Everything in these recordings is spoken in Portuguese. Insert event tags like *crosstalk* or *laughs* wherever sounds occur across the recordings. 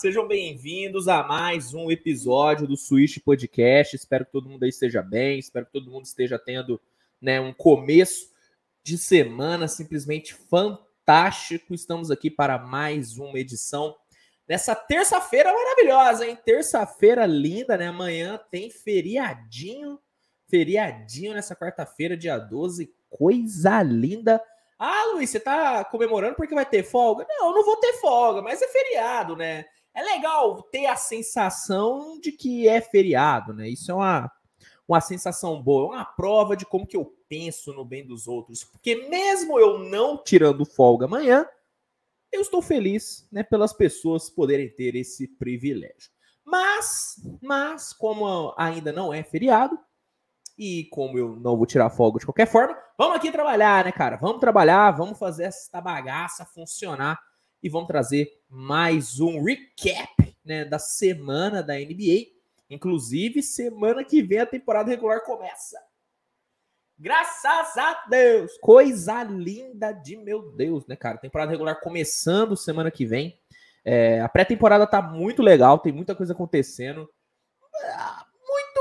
sejam bem-vindos a mais um episódio do Switch Podcast. Espero que todo mundo aí esteja bem, espero que todo mundo esteja tendo né, um começo de semana simplesmente fantástico. Estamos aqui para mais uma edição nessa terça-feira maravilhosa, hein? Terça-feira linda, né? Amanhã tem feriadinho, feriadinho nessa quarta-feira, dia 12, coisa linda. Ah, Luiz, você tá comemorando porque vai ter folga? Não, não vou ter folga, mas é feriado, né? É legal ter a sensação de que é feriado, né? Isso é uma, uma sensação boa, uma prova de como que eu penso no bem dos outros. Porque mesmo eu não tirando folga amanhã, eu estou feliz, né, pelas pessoas poderem ter esse privilégio. Mas, mas como ainda não é feriado, e como eu não vou tirar folga de qualquer forma, vamos aqui trabalhar, né, cara? Vamos trabalhar, vamos fazer essa bagaça funcionar e vamos trazer mais um recap, né, da semana da NBA. Inclusive, semana que vem a temporada regular começa. Graças a Deus! Coisa linda de meu Deus, né, cara? Temporada regular começando semana que vem. É, a pré-temporada tá muito legal, tem muita coisa acontecendo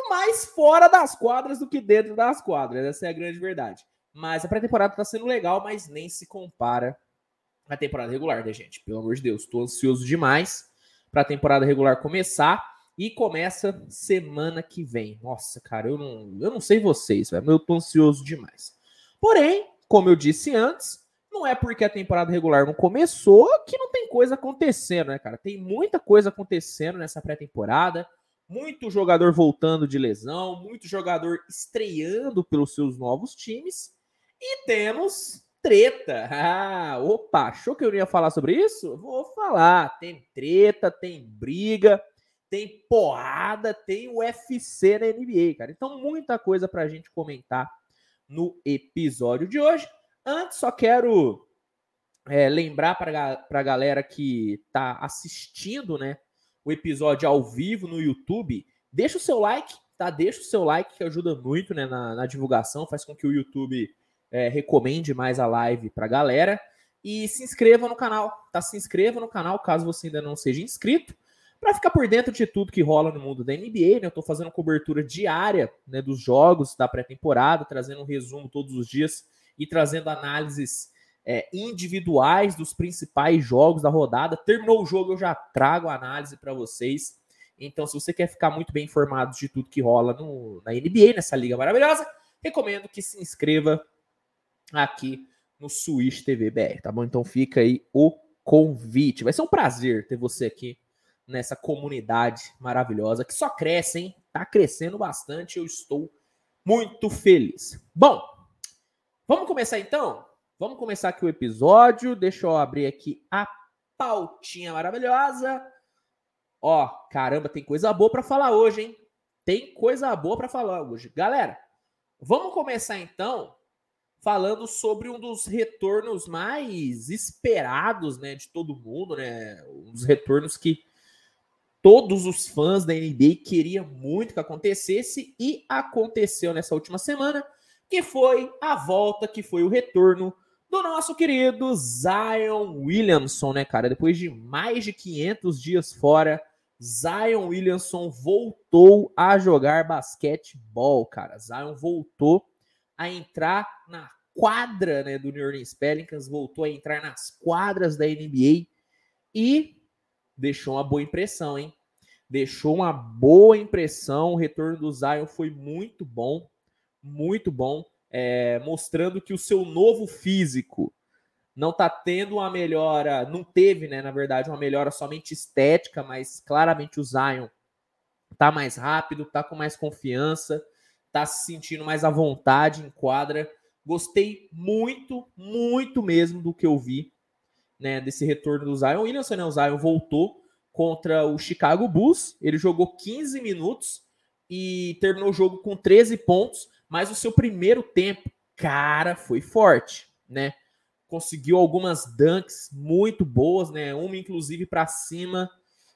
mais fora das quadras do que dentro das quadras. Essa é a grande verdade. Mas a pré-temporada tá sendo legal, mas nem se compara à temporada regular, né, gente? Pelo amor de Deus, tô ansioso demais para a temporada regular começar e começa semana que vem. Nossa, cara, eu não, eu não sei vocês, mas eu tô ansioso demais. Porém, como eu disse antes, não é porque a temporada regular não começou que não tem coisa acontecendo, né, cara? Tem muita coisa acontecendo nessa pré-temporada muito jogador voltando de lesão, muito jogador estreando pelos seus novos times. E temos treta. Ah, opa, achou que eu ia falar sobre isso? Vou falar. Tem treta, tem briga, tem porrada, tem UFC na NBA, cara. Então, muita coisa pra gente comentar no episódio de hoje. Antes, só quero é, lembrar para a galera que tá assistindo, né? o episódio ao vivo no YouTube, deixa o seu like, tá? Deixa o seu like que ajuda muito né, na, na divulgação, faz com que o YouTube é, recomende mais a live pra galera. E se inscreva no canal, tá? Se inscreva no canal caso você ainda não seja inscrito, para ficar por dentro de tudo que rola no mundo da NBA, né? Eu tô fazendo cobertura diária né, dos jogos da pré-temporada, trazendo um resumo todos os dias e trazendo análises é, individuais dos principais jogos da rodada. Terminou o jogo, eu já trago a análise para vocês. Então, se você quer ficar muito bem informado de tudo que rola no, na NBA, nessa liga maravilhosa, recomendo que se inscreva aqui no Switch TV BR, tá bom? Então fica aí o convite. Vai ser um prazer ter você aqui nessa comunidade maravilhosa que só cresce, hein? Tá crescendo bastante, eu estou muito feliz. Bom, vamos começar então? Vamos começar aqui o episódio. Deixa eu abrir aqui a pautinha maravilhosa. Ó, caramba, tem coisa boa para falar hoje, hein? Tem coisa boa para falar hoje. Galera, vamos começar então falando sobre um dos retornos mais esperados, né, de todo mundo, né? Um dos retornos que todos os fãs da NBA queriam muito que acontecesse e aconteceu nessa última semana, que foi a volta, que foi o retorno do nosso querido Zion Williamson, né, cara? Depois de mais de 500 dias fora, Zion Williamson voltou a jogar basquetebol, cara. Zion voltou a entrar na quadra né, do New Orleans Pelicans, voltou a entrar nas quadras da NBA e deixou uma boa impressão, hein? Deixou uma boa impressão. O retorno do Zion foi muito bom, muito bom é, mostrando que o seu novo físico não está tendo uma melhora, não teve, né, na verdade, uma melhora somente estética, mas claramente o Zion tá mais rápido, tá com mais confiança, tá se sentindo mais à vontade em quadra. Gostei muito, muito mesmo do que eu vi, né, desse retorno do Zion Williamson, né, o Zion voltou contra o Chicago Bulls, ele jogou 15 minutos e terminou o jogo com 13 pontos, mas o seu primeiro tempo, cara, foi forte, né? Conseguiu algumas dunks muito boas, né? Uma inclusive para cima,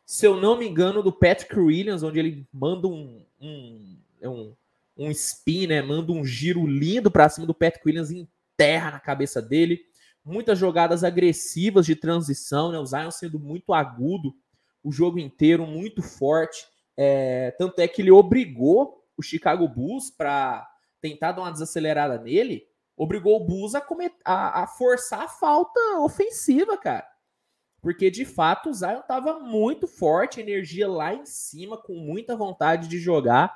se eu não me engano, do Patrick Williams, onde ele manda um, um, é um, um spin, né? Manda um giro lindo para cima do Patrick Williams em terra na cabeça dele. Muitas jogadas agressivas de transição, né? O Zion sendo muito agudo o jogo inteiro, muito forte. É, tanto é que ele obrigou o Chicago Bulls para tentar dar uma desacelerada nele, obrigou o Bulls a, a, a, forçar a falta ofensiva, cara. Porque de fato o Zion estava muito forte, energia lá em cima, com muita vontade de jogar.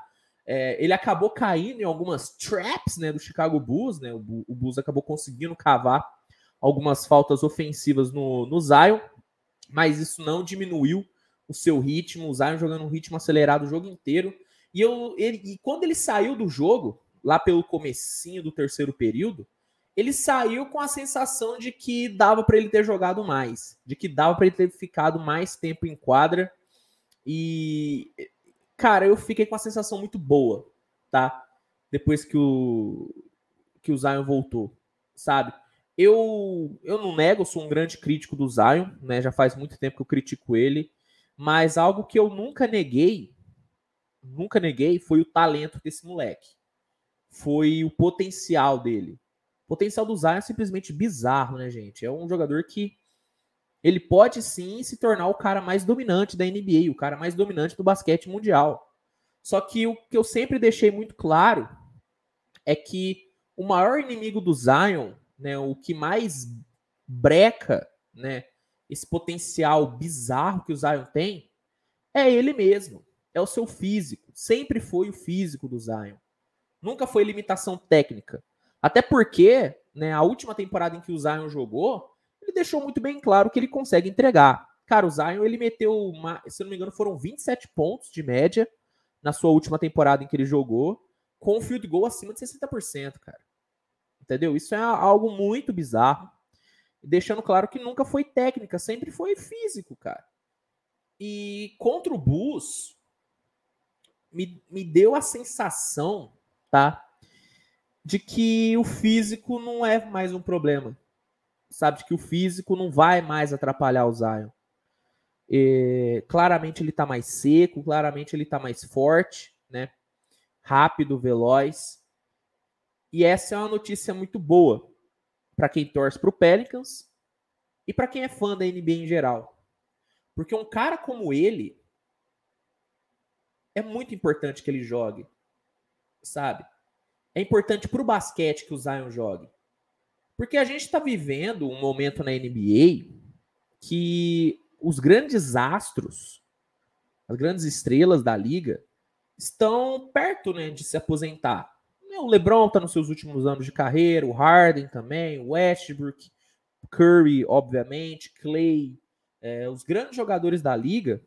É, ele acabou caindo em algumas traps né, do Chicago Bulls, né? O, o Bulls acabou conseguindo cavar algumas faltas ofensivas no, no Zion, mas isso não diminuiu o seu ritmo, o Zion jogando um ritmo acelerado o jogo inteiro. E, eu, ele, e quando ele saiu do jogo, lá pelo comecinho do terceiro período, ele saiu com a sensação de que dava para ele ter jogado mais, de que dava para ele ter ficado mais tempo em quadra. E cara, eu fiquei com a sensação muito boa, tá? Depois que o que o Zion voltou, sabe? Eu eu não nego, sou um grande crítico do Zion, né? Já faz muito tempo que eu critico ele, mas algo que eu nunca neguei, nunca neguei foi o talento desse moleque. Foi o potencial dele. O potencial do Zion é simplesmente bizarro, né, gente? É um jogador que ele pode sim se tornar o cara mais dominante da NBA, o cara mais dominante do basquete mundial. Só que o que eu sempre deixei muito claro é que o maior inimigo do Zion, né, o que mais breca, né, esse potencial bizarro que o Zion tem, é ele mesmo, é o seu físico. Sempre foi o físico do Zion. Nunca foi limitação técnica. Até porque, né, a última temporada em que o Zion jogou, ele deixou muito bem claro que ele consegue entregar. Cara, o Zion, ele meteu, uma, se não me engano, foram 27 pontos de média na sua última temporada em que ele jogou, com um field goal acima de 60%, cara. Entendeu? Isso é algo muito bizarro. Deixando claro que nunca foi técnica, sempre foi físico, cara. E contra o Bulls, me, me deu a sensação, tá? De que o físico não é mais um problema. Sabe? Que o físico não vai mais atrapalhar o Zion. Claramente ele tá mais seco, claramente ele tá mais forte, né? Rápido, veloz. E essa é uma notícia muito boa para quem torce para o Pelicans e para quem é fã da NBA em geral. Porque um cara como ele é muito importante que ele jogue, sabe? É importante para o basquete que o Zion jogue. Porque a gente está vivendo um momento na NBA que os grandes astros, as grandes estrelas da liga, estão perto né, de se aposentar. O LeBron está nos seus últimos anos de carreira, o Harden também, o Westbrook, Curry, obviamente, Clay, é, os grandes jogadores da liga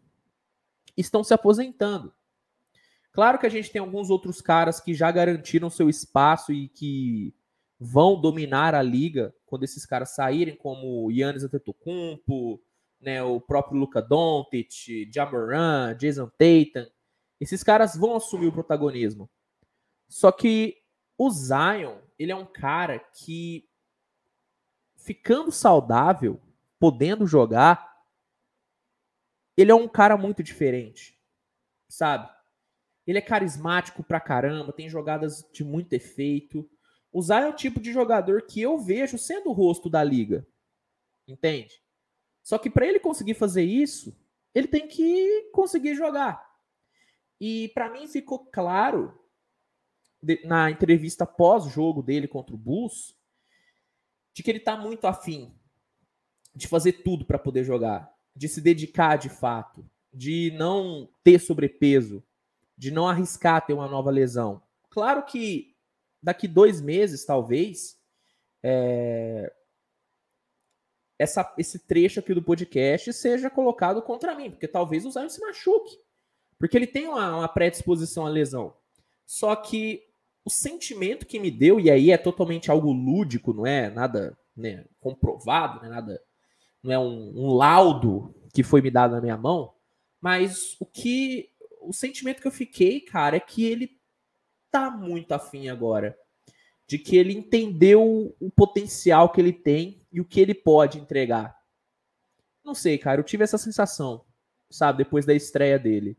estão se aposentando. Claro que a gente tem alguns outros caras que já garantiram seu espaço e que vão dominar a liga quando esses caras saírem, como Yannis Antetokounmpo, né, o próprio Luka Doncic, Jamoran, Jason Tatum. Esses caras vão assumir o protagonismo. Só que o Zion, ele é um cara que, ficando saudável, podendo jogar, ele é um cara muito diferente, sabe? Ele é carismático pra caramba, tem jogadas de muito efeito. O Zion é o tipo de jogador que eu vejo sendo o rosto da liga, entende? Só que para ele conseguir fazer isso, ele tem que conseguir jogar. E para mim ficou claro na entrevista pós-jogo dele contra o Bulls, de que ele está muito afim de fazer tudo para poder jogar, de se dedicar de fato, de não ter sobrepeso, de não arriscar ter uma nova lesão. Claro que daqui dois meses, talvez, é, essa, esse trecho aqui do podcast seja colocado contra mim, porque talvez o Zion se machuque, porque ele tem uma, uma predisposição à lesão. Só que o sentimento que me deu, e aí é totalmente algo lúdico, não é nada né, comprovado, não é nada, não é um, um laudo que foi me dado na minha mão, mas o que o sentimento que eu fiquei, cara, é que ele tá muito afim agora. De que ele entendeu o potencial que ele tem e o que ele pode entregar. Não sei, cara, eu tive essa sensação, sabe, depois da estreia dele.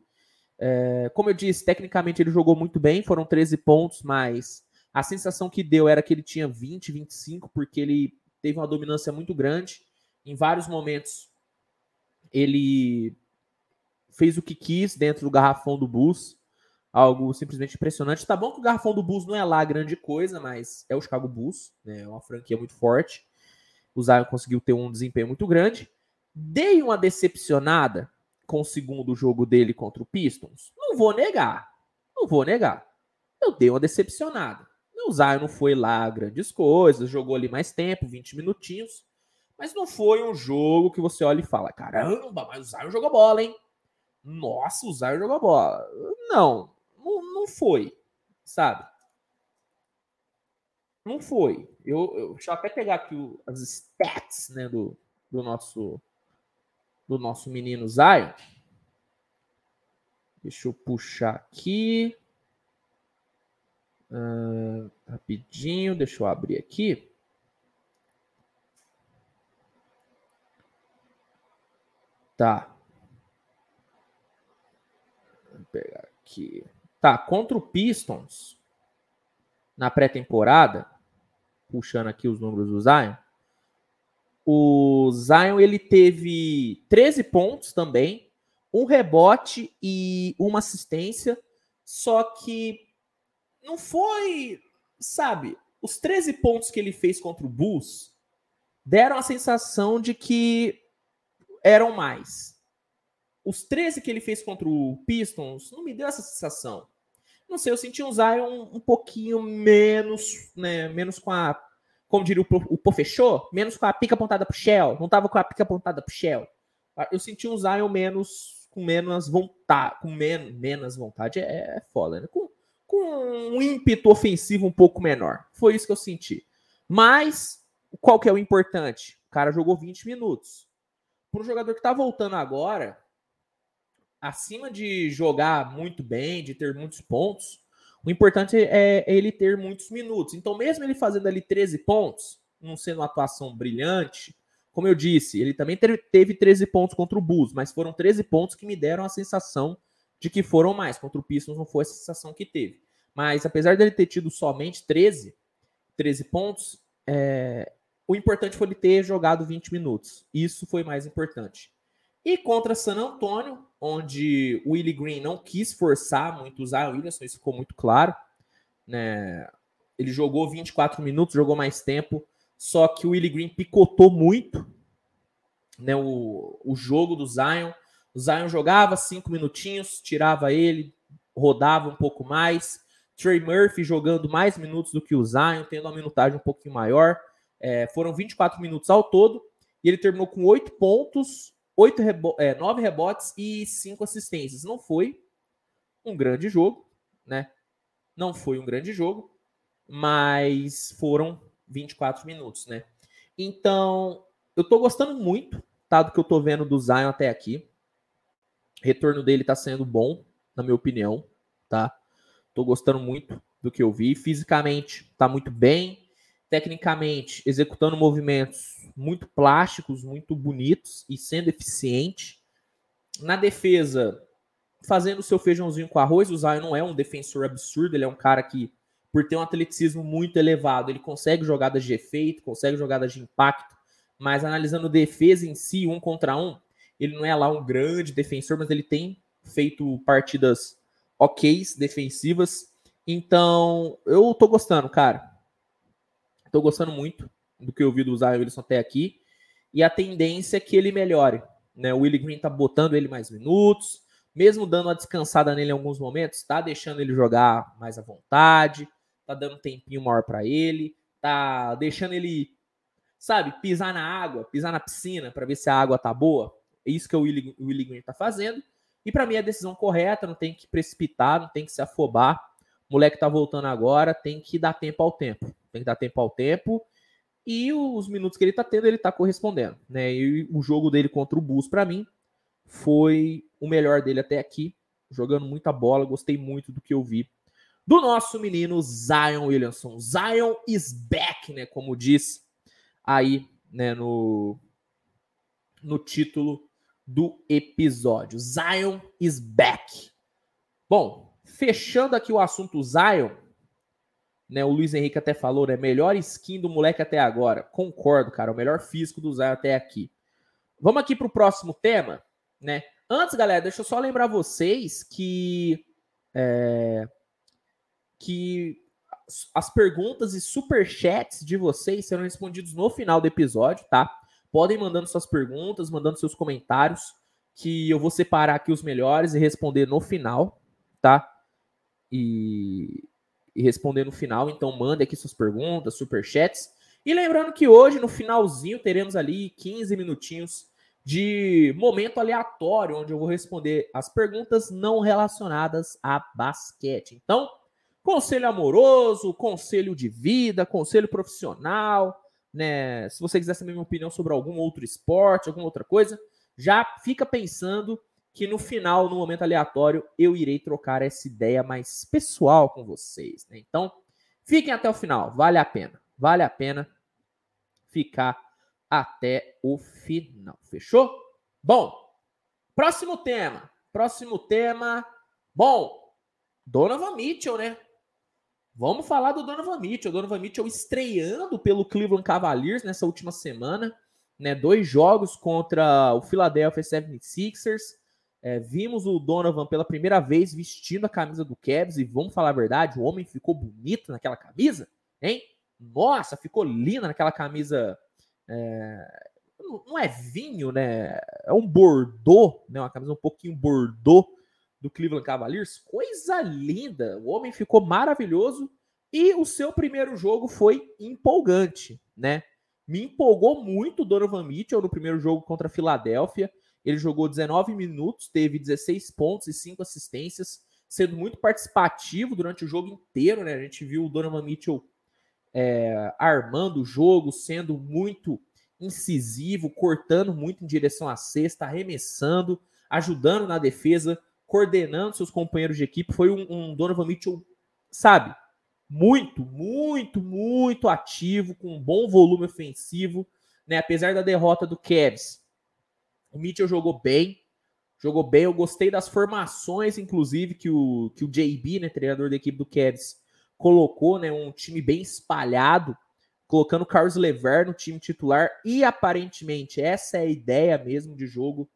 É, como eu disse, tecnicamente ele jogou muito bem, foram 13 pontos, mas a sensação que deu era que ele tinha 20, 25, porque ele teve uma dominância muito grande. Em vários momentos ele fez o que quis dentro do garrafão do Bulls. Algo simplesmente impressionante. Tá bom que o garrafão do Bulls não é lá grande coisa, mas é o Chicago Bulls, né? É uma franquia muito forte. O Zion conseguiu ter um desempenho muito grande. Dei uma decepcionada com o segundo jogo dele contra o Pistons. Não vou negar. Não vou negar. Eu dei uma decepcionada. O Zion não foi lá grandes coisas, jogou ali mais tempo, 20 minutinhos. Mas não foi um jogo que você olha e fala: caramba, mas o Zion jogou bola, hein? Nossa, o Zion jogou bola. Não, não, não foi, sabe? Não foi. Eu, eu, deixa eu até pegar aqui o, as stats né, do, do nosso do nosso menino Zion. Deixa eu puxar aqui. Uh, rapidinho, deixa eu abrir aqui. Tá. Vou pegar aqui. Tá, contra o Pistons, na pré-temporada, puxando aqui os números do Zion, o Zion ele teve 13 pontos também, um rebote e uma assistência, só que não foi, sabe, os 13 pontos que ele fez contra o Bulls deram a sensação de que eram mais. Os 13 que ele fez contra o Pistons não me deu essa sensação. Não sei, eu senti um Zion um, pouquinho menos, né, menos com a, como diria o, o fechou, menos com a pica apontada pro Shell, não tava com a pica apontada pro Shell. Eu senti um Zion menos, com menos vontade, com men menos vontade, é, é foda, né? Com, com um ímpeto ofensivo um pouco menor. Foi isso que eu senti. Mas, qual que é o importante? O cara jogou 20 minutos. Para um jogador que está voltando agora, acima de jogar muito bem, de ter muitos pontos, o importante é, ele ter muitos minutos. Então, mesmo ele fazendo ali 13 pontos, não sendo uma atuação brilhante, como eu disse, ele também teve 13 pontos contra o Bulls, mas foram 13 pontos que me deram a sensação de que foram mais. Contra o Pistons não foi a sensação que teve. Mas apesar dele ter tido somente 13, 13 pontos, é, o importante foi ele ter jogado 20 minutos. Isso foi mais importante. E contra San Antonio, onde o Willie Green não quis forçar muito usar o Williamson, isso ficou muito claro. Né? Ele jogou 24 minutos, jogou mais tempo, só que o Willie Green picotou muito né, o, o jogo do Zion. O Zion jogava cinco minutinhos, tirava ele, rodava um pouco mais. Trey Murphy jogando mais minutos do que o Zion, tendo uma minutagem um pouquinho maior. É, foram 24 minutos ao todo. E ele terminou com 8 pontos, oito rebo é, nove rebotes e cinco assistências. Não foi um grande jogo, né? Não foi um grande jogo, mas foram 24 minutos, né? Então, eu tô gostando muito, tá? Do que eu tô vendo do Zion até aqui. O retorno dele tá sendo bom, na minha opinião, tá? Tô gostando muito do que eu vi. Fisicamente, tá muito bem tecnicamente executando movimentos muito plásticos, muito bonitos e sendo eficiente. Na defesa, fazendo o seu feijãozinho com arroz. O Zion não é um defensor absurdo, ele é um cara que, por ter um atleticismo muito elevado, ele consegue jogadas de efeito, consegue jogadas de impacto, mas analisando defesa em si, um contra um, ele não é lá um grande defensor, mas ele tem feito partidas ok, defensivas. Então, eu tô gostando, cara. Estou gostando muito do que eu vi do Zion Wilson até aqui. E a tendência é que ele melhore. Né? O Willie Green tá botando ele mais minutos, mesmo dando uma descansada nele em alguns momentos, está deixando ele jogar mais à vontade, tá dando um tempinho maior para ele, tá deixando ele, sabe, pisar na água, pisar na piscina para ver se a água tá boa. É isso que o Willie, o Willie Green tá fazendo. E para mim é a decisão correta, não tem que precipitar, não tem que se afobar. O moleque tá voltando agora, tem que dar tempo ao tempo. Tem que dar tempo ao tempo. E os minutos que ele tá tendo, ele tá correspondendo. Né? E o jogo dele contra o Bulls, para mim, foi o melhor dele até aqui. Jogando muita bola, gostei muito do que eu vi do nosso menino Zion Williamson. Zion is back, né? Como diz aí, né, no, no título do episódio. Zion is back. Bom, fechando aqui o assunto Zion, né, o Luiz Henrique até falou, né? Melhor skin do moleque até agora. Concordo, cara. O melhor físico do Zion até aqui. Vamos aqui para o próximo tema, né? Antes, galera, deixa eu só lembrar vocês que é, que as perguntas e superchats de vocês serão respondidos no final do episódio, tá? Podem mandando suas perguntas, mandando seus comentários, que eu vou separar aqui os melhores e responder no final, tá? E, e responder no final. Então, mande aqui suas perguntas, superchats. E lembrando que hoje, no finalzinho, teremos ali 15 minutinhos de momento aleatório, onde eu vou responder as perguntas não relacionadas a basquete. Então, conselho amoroso, conselho de vida, conselho profissional, né? Se você quiser saber minha opinião sobre algum outro esporte, alguma outra coisa, já fica pensando que no final, no momento aleatório, eu irei trocar essa ideia mais pessoal com vocês. Né? Então, fiquem até o final, vale a pena, vale a pena ficar até o final. Fechou? Bom, próximo tema. Próximo tema. Bom, Donovan Mitchell, né? Vamos falar do Donovan Mitchell. Donovan Mitchell estreando pelo Cleveland Cavaliers nessa última semana. Né? Dois jogos contra o Philadelphia 76ers. É, vimos o Donovan pela primeira vez vestindo a camisa do Cavs e vamos falar a verdade, o homem ficou bonito naquela camisa, hein? Nossa, ficou linda naquela camisa é, não é vinho, né? É um bordô, né? Uma camisa um pouquinho bordô do Cleveland Cavaliers. Coisa linda. O homem ficou maravilhoso e o seu primeiro jogo foi empolgante, né? Me empolgou muito o Donovan Mitchell no primeiro jogo contra a Filadélfia. Ele jogou 19 minutos, teve 16 pontos e 5 assistências, sendo muito participativo durante o jogo inteiro, né? A gente viu o Donovan Mitchell é, armando o jogo, sendo muito incisivo, cortando muito em direção à cesta, arremessando, ajudando na defesa, coordenando seus companheiros de equipe. Foi um, um Donovan Mitchell, sabe, muito, muito, muito ativo, com um bom volume ofensivo, né? Apesar da derrota do Cavs, o Mitchell jogou bem, jogou bem. Eu gostei das formações, inclusive, que o, que o JB, né, treinador da equipe do Cavs, colocou né, um time bem espalhado, colocando o Carlos Lever no time titular, e aparentemente essa é a ideia mesmo de jogo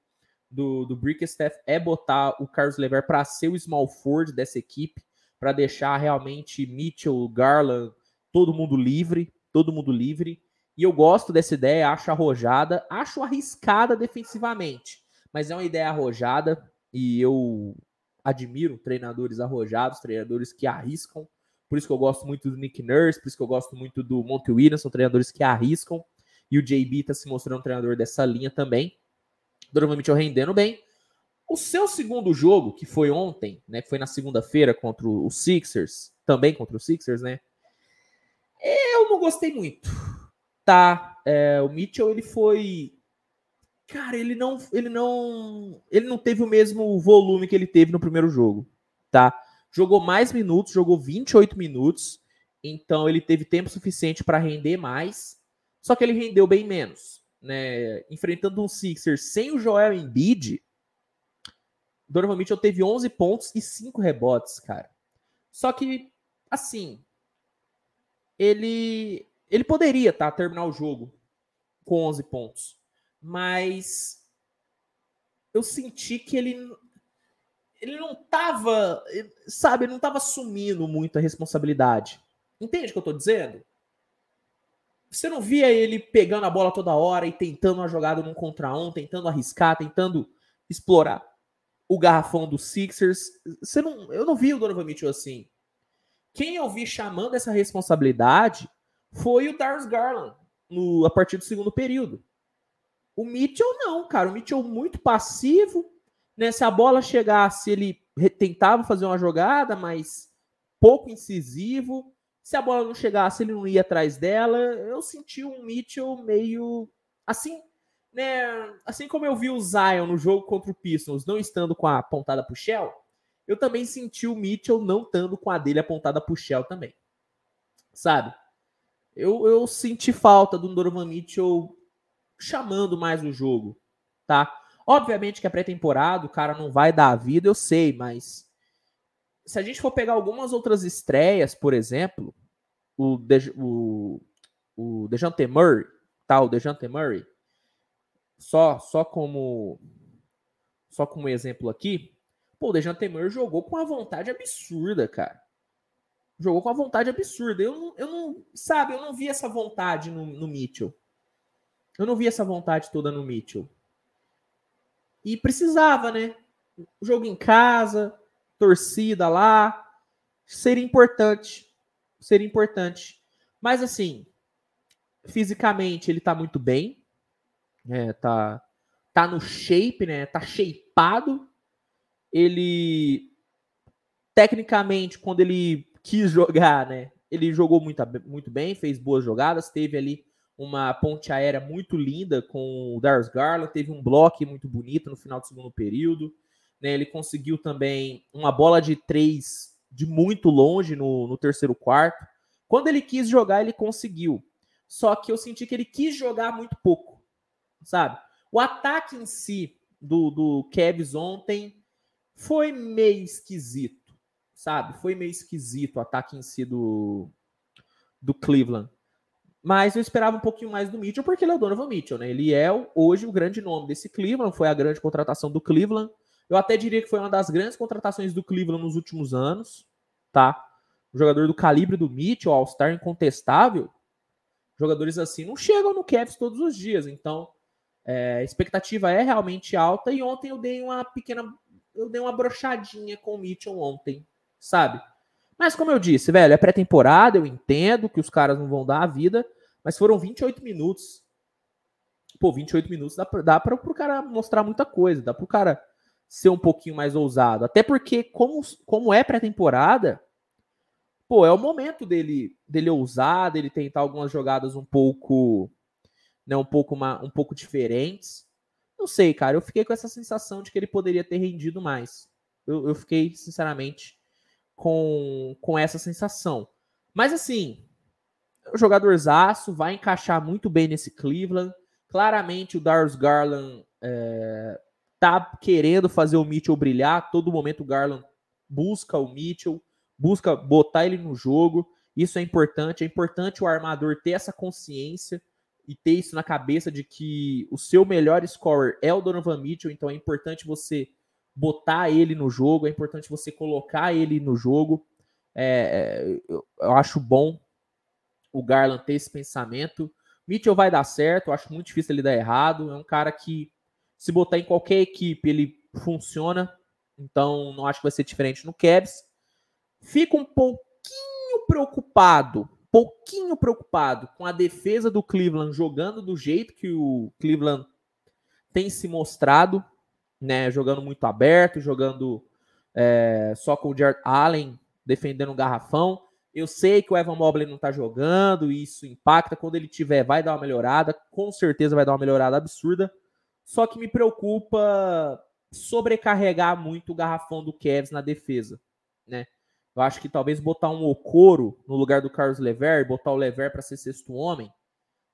do, do Brickstaff, é botar o Carlos Lever para ser o small forward dessa equipe, para deixar realmente Mitchell, Garland, todo mundo livre, todo mundo livre. E eu gosto dessa ideia, acho arrojada, acho arriscada defensivamente, mas é uma ideia arrojada e eu admiro treinadores arrojados, treinadores que arriscam por isso que eu gosto muito do Nick Nurse, por isso que eu gosto muito do Monte Williams, são treinadores que arriscam. E o JB está se mostrando um treinador dessa linha também. Donovan Mitchell rendendo bem. O seu segundo jogo, que foi ontem, né? Que foi na segunda-feira contra o Sixers, também contra o Sixers, né? Eu não gostei muito. Tá. É, o Mitchell, ele foi. Cara, ele não, ele não. Ele não teve o mesmo volume que ele teve no primeiro jogo. Tá? jogou mais minutos, jogou 28 minutos, então ele teve tempo suficiente para render mais, só que ele rendeu bem menos. Né? Enfrentando um Sixers sem o Joel Embiid, Donovan Mitchell teve 11 pontos e 5 rebotes, cara. Só que, assim, ele ele poderia tá, terminar o jogo com 11 pontos, mas eu senti que ele ele não tava, sabe, não tava assumindo muito a responsabilidade. Entende o que eu tô dizendo? Você não via ele pegando a bola toda hora e tentando uma jogada num contra um, tentando arriscar, tentando explorar o garrafão dos Sixers. Você não, eu não vi o Donovan Mitchell assim. Quem eu vi chamando essa responsabilidade foi o Darius Garland no, a partir do segundo período. O Mitchell não, cara. O Mitchell muito passivo, né? Se a bola chegasse, ele tentava fazer uma jogada, mas pouco incisivo. Se a bola não chegasse, ele não ia atrás dela. Eu senti um Mitchell meio assim, né? Assim como eu vi o Zion no jogo contra o Pistons não estando com a apontada pro Shell, eu também senti o Mitchell não estando com a dele apontada pro Shell também. Sabe? Eu, eu senti falta do Donovan Mitchell chamando mais o jogo, tá? Obviamente que a pré-temporada o cara não vai dar a vida, eu sei, mas se a gente for pegar algumas outras estreias, por exemplo, o, De, o, o Dejante Murray, tá? O Dejante Murray, só, só como só como exemplo aqui, pô, o Dejante Murray jogou com uma vontade absurda, cara. Jogou com uma vontade absurda. Eu não, eu não sabe, eu não vi essa vontade no, no Mitchell. Eu não vi essa vontade toda no Mitchell. E precisava, né? Jogo em casa, torcida lá. Seria importante. Seria importante. Mas assim, fisicamente ele tá muito bem. É, tá, tá no shape, né? Tá shapeado. Ele tecnicamente, quando ele quis jogar, né? Ele jogou muito, muito bem, fez boas jogadas, teve ali uma ponte aérea muito linda com o Darius Garland, teve um bloco muito bonito no final do segundo período. Né? Ele conseguiu também uma bola de três de muito longe no, no terceiro quarto. Quando ele quis jogar, ele conseguiu. Só que eu senti que ele quis jogar muito pouco, sabe? O ataque em si do, do Cavs ontem foi meio esquisito, sabe? Foi meio esquisito o ataque em si do, do Cleveland. Mas eu esperava um pouquinho mais do Mitchell, porque ele é o Donovan Mitchell, né? Ele é hoje o grande nome desse Cleveland, foi a grande contratação do Cleveland. Eu até diria que foi uma das grandes contratações do Cleveland nos últimos anos, tá? Jogador do calibre do Mitchell, All-Star incontestável. Jogadores assim não chegam no Cavs todos os dias, então é, a expectativa é realmente alta. E ontem eu dei uma pequena, eu dei uma brochadinha com o Mitchell ontem, sabe? Mas como eu disse, velho, é pré-temporada, eu entendo que os caras não vão dar a vida, mas foram 28 minutos. Pô, 28 minutos dá dá pra pro cara mostrar muita coisa, dá pro cara ser um pouquinho mais ousado. Até porque, como, como é pré-temporada, pô, é o momento dele, dele ousar, dele tentar algumas jogadas um pouco, né, um pouco, uma, um pouco diferentes. Não sei, cara, eu fiquei com essa sensação de que ele poderia ter rendido mais. Eu, eu fiquei, sinceramente, com, com essa sensação. Mas assim, o jogador zaço vai encaixar muito bem nesse Cleveland. Claramente o Darius Garland é, tá querendo fazer o Mitchell brilhar. Todo momento o Garland busca o Mitchell, busca botar ele no jogo. Isso é importante. É importante o armador ter essa consciência e ter isso na cabeça de que o seu melhor scorer é o Donovan Mitchell. Então é importante você botar ele no jogo, é importante você colocar ele no jogo. É, é eu, eu, acho bom o Garland ter esse pensamento. Mitchell vai dar certo, eu acho muito difícil ele dar errado. É um cara que, se botar em qualquer equipe, ele funciona. Então, não acho que vai ser diferente no Cavs. Fico um pouquinho preocupado, pouquinho preocupado com a defesa do Cleveland jogando do jeito que o Cleveland tem se mostrado né, jogando muito aberto, jogando é, só com o Jared Allen defendendo o garrafão. Eu sei que o Evan Mobley não tá jogando, e isso impacta. Quando ele tiver, vai dar uma melhorada, com certeza vai dar uma melhorada absurda. Só que me preocupa sobrecarregar muito o garrafão do Cavs na defesa, né? Eu acho que talvez botar um Okoro no lugar do Carlos Lever, botar o Lever para ser sexto homem,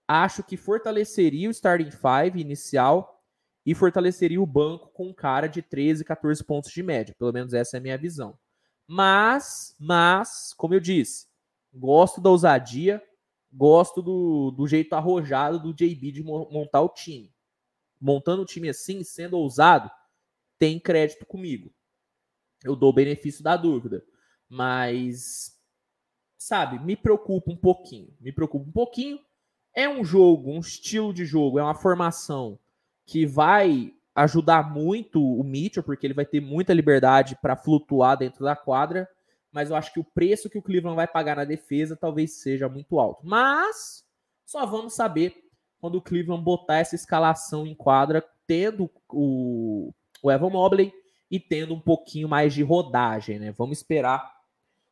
acho que fortaleceria o starting five inicial e fortaleceria o banco com um cara de 13, 14 pontos de média. Pelo menos essa é a minha visão. Mas, mas, como eu disse, gosto da ousadia, gosto do, do jeito arrojado do JB de montar o time. Montando o time assim, sendo ousado, tem crédito comigo. Eu dou o benefício da dúvida. Mas, sabe, me preocupa um pouquinho. Me preocupa um pouquinho. É um jogo, um estilo de jogo, é uma formação que vai ajudar muito o Mitchell, porque ele vai ter muita liberdade para flutuar dentro da quadra, mas eu acho que o preço que o Cleveland vai pagar na defesa talvez seja muito alto. Mas só vamos saber quando o Cleveland botar essa escalação em quadra, tendo o, o Evan Mobley e tendo um pouquinho mais de rodagem, né? Vamos esperar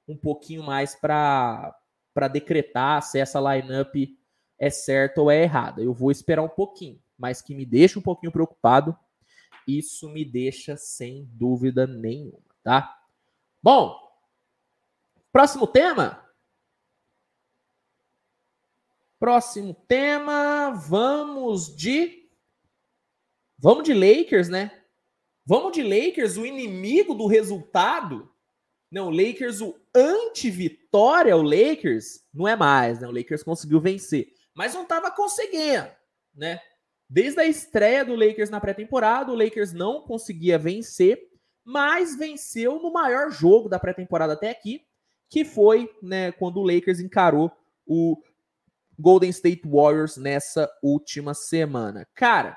um pouquinho mais para decretar se essa lineup é certa ou é errada. Eu vou esperar um pouquinho mas que me deixa um pouquinho preocupado. Isso me deixa sem dúvida nenhuma, tá? Bom, próximo tema. Próximo tema, vamos de Vamos de Lakers, né? Vamos de Lakers, o inimigo do resultado. Não, o Lakers, o anti-vitória, o Lakers, não é mais, né? O Lakers conseguiu vencer, mas não estava conseguindo, né? Desde a estreia do Lakers na pré-temporada, o Lakers não conseguia vencer, mas venceu no maior jogo da pré-temporada até aqui, que foi né, quando o Lakers encarou o Golden State Warriors nessa última semana. Cara,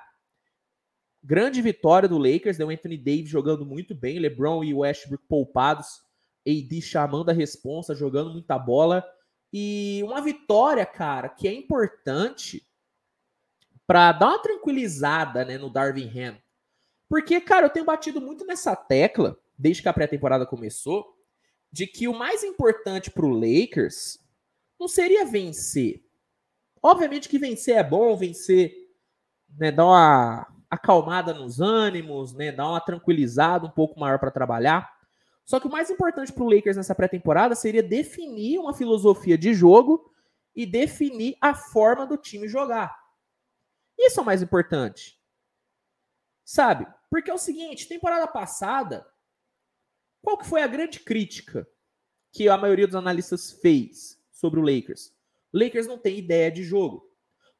grande vitória do Lakers, deu Anthony Davis jogando muito bem, LeBron e Westbrook poupados, AD chamando a responsa, jogando muita bola. E uma vitória, cara, que é importante para dar uma tranquilizada né, no Darvin Ham. Porque, cara, eu tenho batido muito nessa tecla, desde que a pré-temporada começou, de que o mais importante para o Lakers não seria vencer. Obviamente que vencer é bom, vencer, né, dar uma acalmada nos ânimos, né, dar uma tranquilizada um pouco maior para trabalhar. Só que o mais importante para o Lakers nessa pré-temporada seria definir uma filosofia de jogo e definir a forma do time jogar. Isso é o mais importante. Sabe? Porque é o seguinte, temporada passada, qual que foi a grande crítica que a maioria dos analistas fez sobre o Lakers? O Lakers não tem ideia de jogo.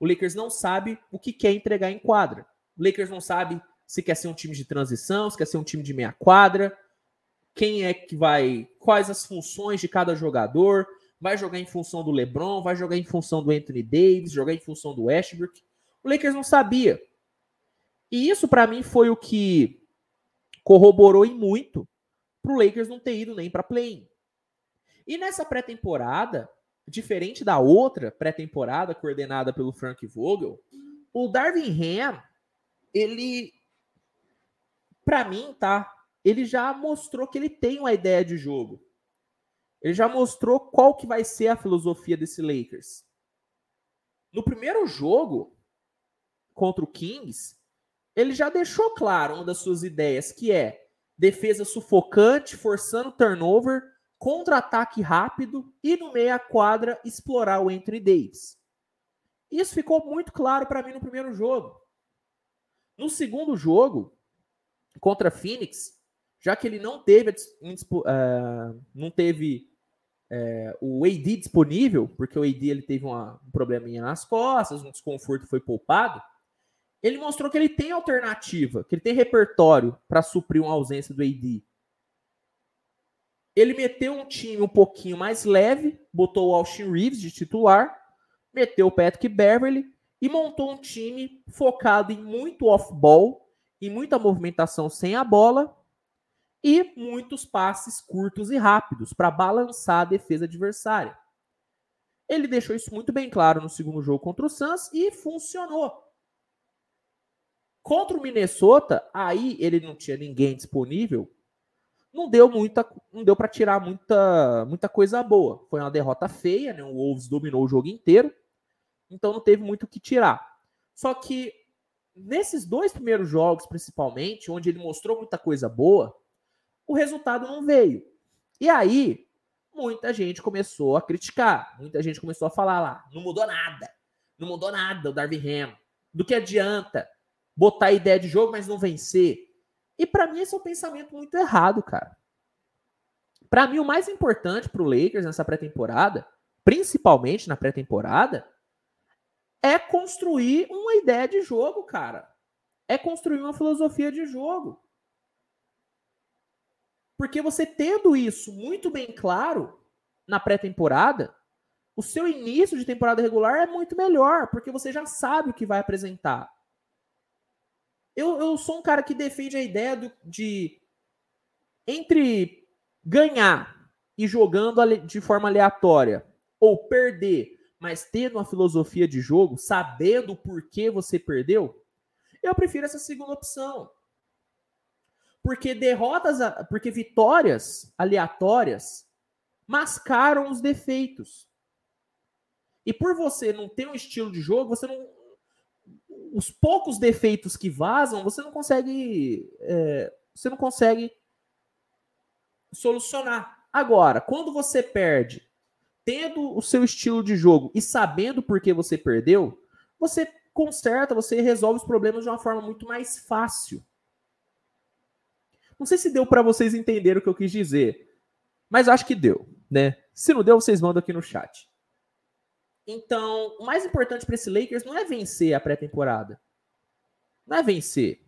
O Lakers não sabe o que quer entregar em quadra. O Lakers não sabe se quer ser um time de transição, se quer ser um time de meia quadra, quem é que vai, quais as funções de cada jogador, vai jogar em função do LeBron, vai jogar em função do Anthony Davis, jogar em função do Westbrook. O Lakers não sabia. E isso para mim foi o que corroborou em muito para o Lakers não ter ido nem para play-in. E nessa pré-temporada, diferente da outra pré-temporada coordenada pelo Frank Vogel, o Darvin Ham, ele para mim, tá? Ele já mostrou que ele tem uma ideia de jogo. Ele já mostrou qual que vai ser a filosofia desse Lakers. No primeiro jogo, contra o Kings, ele já deixou claro uma das suas ideias, que é defesa sufocante, forçando turnover, contra-ataque rápido e no meio a quadra explorar o Anthony Davis. Isso ficou muito claro para mim no primeiro jogo. No segundo jogo, contra Phoenix, já que ele não teve, uh, não teve uh, o AD disponível, porque o AD ele teve uma, um probleminha nas costas, um desconforto foi poupado, ele mostrou que ele tem alternativa, que ele tem repertório para suprir uma ausência do AD. Ele meteu um time um pouquinho mais leve, botou o Austin Reeves de titular, meteu o Patrick Beverly e montou um time focado em muito off-ball, em muita movimentação sem a bola e muitos passes curtos e rápidos para balançar a defesa adversária. Ele deixou isso muito bem claro no segundo jogo contra o Suns e funcionou. Contra o Minnesota, aí ele não tinha ninguém disponível. Não deu muita, não deu para tirar muita, muita coisa boa. Foi uma derrota feia, né? O Wolves dominou o jogo inteiro. Então não teve muito o que tirar. Só que nesses dois primeiros jogos, principalmente, onde ele mostrou muita coisa boa, o resultado não veio. E aí, muita gente começou a criticar, muita gente começou a falar lá, não mudou nada. Não mudou nada o Darvin Ham. Do que adianta? Botar ideia de jogo, mas não vencer. E para mim esse é um pensamento muito errado, cara. Para mim o mais importante para o Lakers nessa pré-temporada, principalmente na pré-temporada, é construir uma ideia de jogo, cara. É construir uma filosofia de jogo. Porque você tendo isso muito bem claro na pré-temporada, o seu início de temporada regular é muito melhor, porque você já sabe o que vai apresentar. Eu, eu sou um cara que defende a ideia do, de entre ganhar e jogando de forma aleatória ou perder, mas tendo uma filosofia de jogo, sabendo por que você perdeu, eu prefiro essa segunda opção. Porque derrotas, porque vitórias aleatórias mascaram os defeitos. E por você não ter um estilo de jogo, você não, os poucos defeitos que vazam, você não consegue. É, você não consegue solucionar. Agora, quando você perde, tendo o seu estilo de jogo e sabendo por que você perdeu, você conserta, você resolve os problemas de uma forma muito mais fácil. Não sei se deu para vocês entenderem o que eu quis dizer, mas acho que deu, né? Se não deu, vocês mandam aqui no chat. Então, o mais importante para esse Lakers não é vencer a pré-temporada. Não é vencer.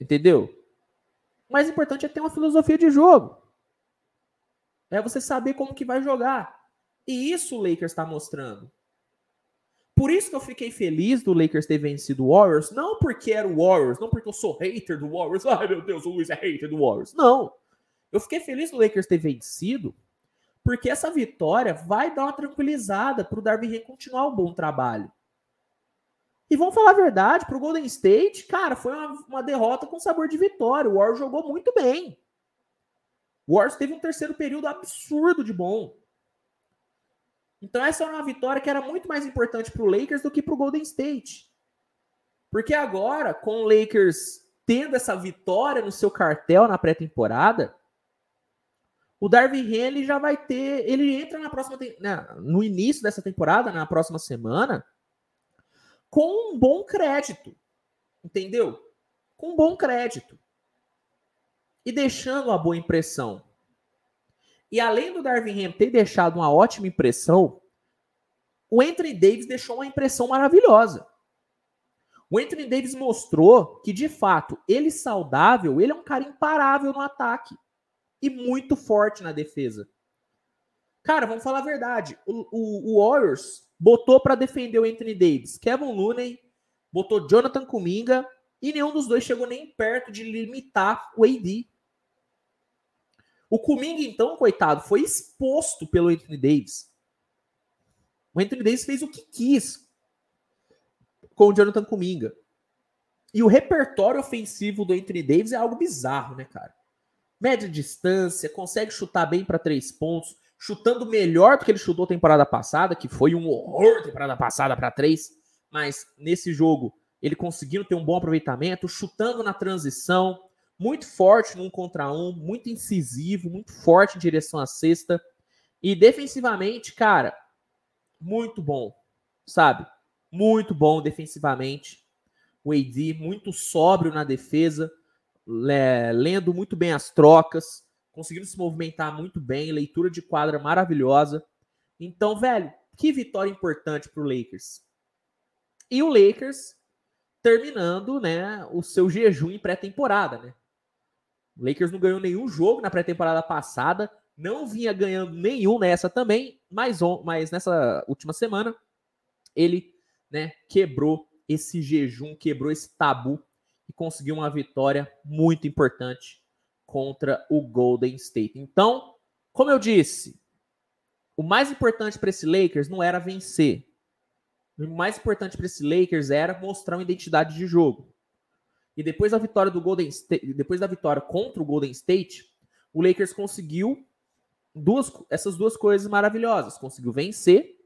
Entendeu? O mais importante é ter uma filosofia de jogo. É você saber como que vai jogar. E isso o Lakers está mostrando. Por isso que eu fiquei feliz do Lakers ter vencido o Warriors, não porque era o Warriors, não porque eu sou hater do Warriors. *laughs* Ai, meu Deus, o Luiz é hater do Warriors. Não. Eu fiquei feliz do Lakers ter vencido, porque essa vitória vai dar uma tranquilizada para o Darvin Ham continuar o bom trabalho. E vamos falar a verdade, para o Golden State, cara, foi uma, uma, derrota com sabor de vitória. O Warriors jogou muito bem. O Warriors teve um terceiro período absurdo de bom. Então essa era uma vitória que era muito mais importante para o Lakers do que para o Golden State. Porque agora, com o Lakers tendo essa vitória no seu cartel na pré-temporada, o Darvin Ham já vai ter, ele entra na próxima né, no início dessa temporada, na próxima semana, com um bom crédito. Entendeu? Com um bom crédito. E deixando uma boa impressão. E além do Darvin Ham ter deixado uma ótima impressão, o Anthony Davis deixou uma impressão maravilhosa. O Anthony Davis mostrou que, de fato, ele saudável, ele é um cara imparável no ataque e muito forte na defesa. Cara, vamos falar a verdade. O, o, o Warriors botou para defender o Anthony Davis Kevin Looney, botou Jonathan Kuminga e nenhum dos dois chegou nem perto de limitar o AD. O Kuminga, então, coitado, foi exposto pelo Anthony Davis. O Anthony Davis fez o que quis com o Jonathan Kuminga. E o repertório ofensivo do Anthony Davis é algo bizarro, né, cara? Média distância, consegue chutar bem para três pontos, chutando melhor do que ele chutou temporada passada, que foi um horror temporada passada para três, mas nesse jogo ele conseguiu ter um bom aproveitamento, chutando na transição, muito forte num contra um, muito incisivo, muito forte em direção à cesta. E defensivamente, cara, muito bom, sabe? Muito bom defensivamente. O AD muito sóbrio na defesa, lendo muito bem as trocas, conseguindo se movimentar muito bem, leitura de quadra maravilhosa. Então, velho, que vitória importante para o Lakers. E o Lakers terminando, né, o seu jejum em pré-temporada, né? O Lakers não ganhou nenhum jogo na pré-temporada passada, não vinha ganhando nenhum nessa também, mas, mas nessa última semana ele né, quebrou esse jejum, quebrou esse tabu e conseguiu uma vitória muito importante contra o Golden State. Então, como eu disse, o mais importante para esse Lakers não era vencer. O mais importante para esse Lakers era mostrar uma identidade de jogo. E depois da vitória do Golden State, depois da vitória contra o Golden State, o Lakers conseguiu duas, essas duas coisas maravilhosas. Conseguiu vencer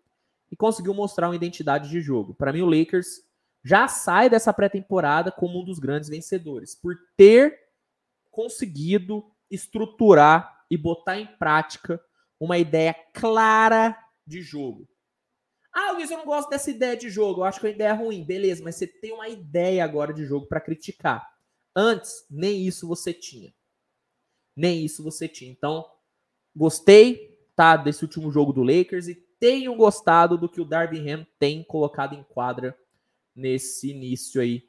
e conseguiu mostrar uma identidade de jogo. Para mim, o Lakers já sai dessa pré-temporada como um dos grandes vencedores, por ter conseguido estruturar e botar em prática uma ideia clara de jogo. Ah, Luiz, eu não gosto dessa ideia de jogo. Eu acho que a ideia é ruim. Beleza, mas você tem uma ideia agora de jogo para criticar. Antes, nem isso você tinha. Nem isso você tinha. Então, gostei, tá, desse último jogo do Lakers e tenho gostado do que o Darby Ham tem colocado em quadra nesse início aí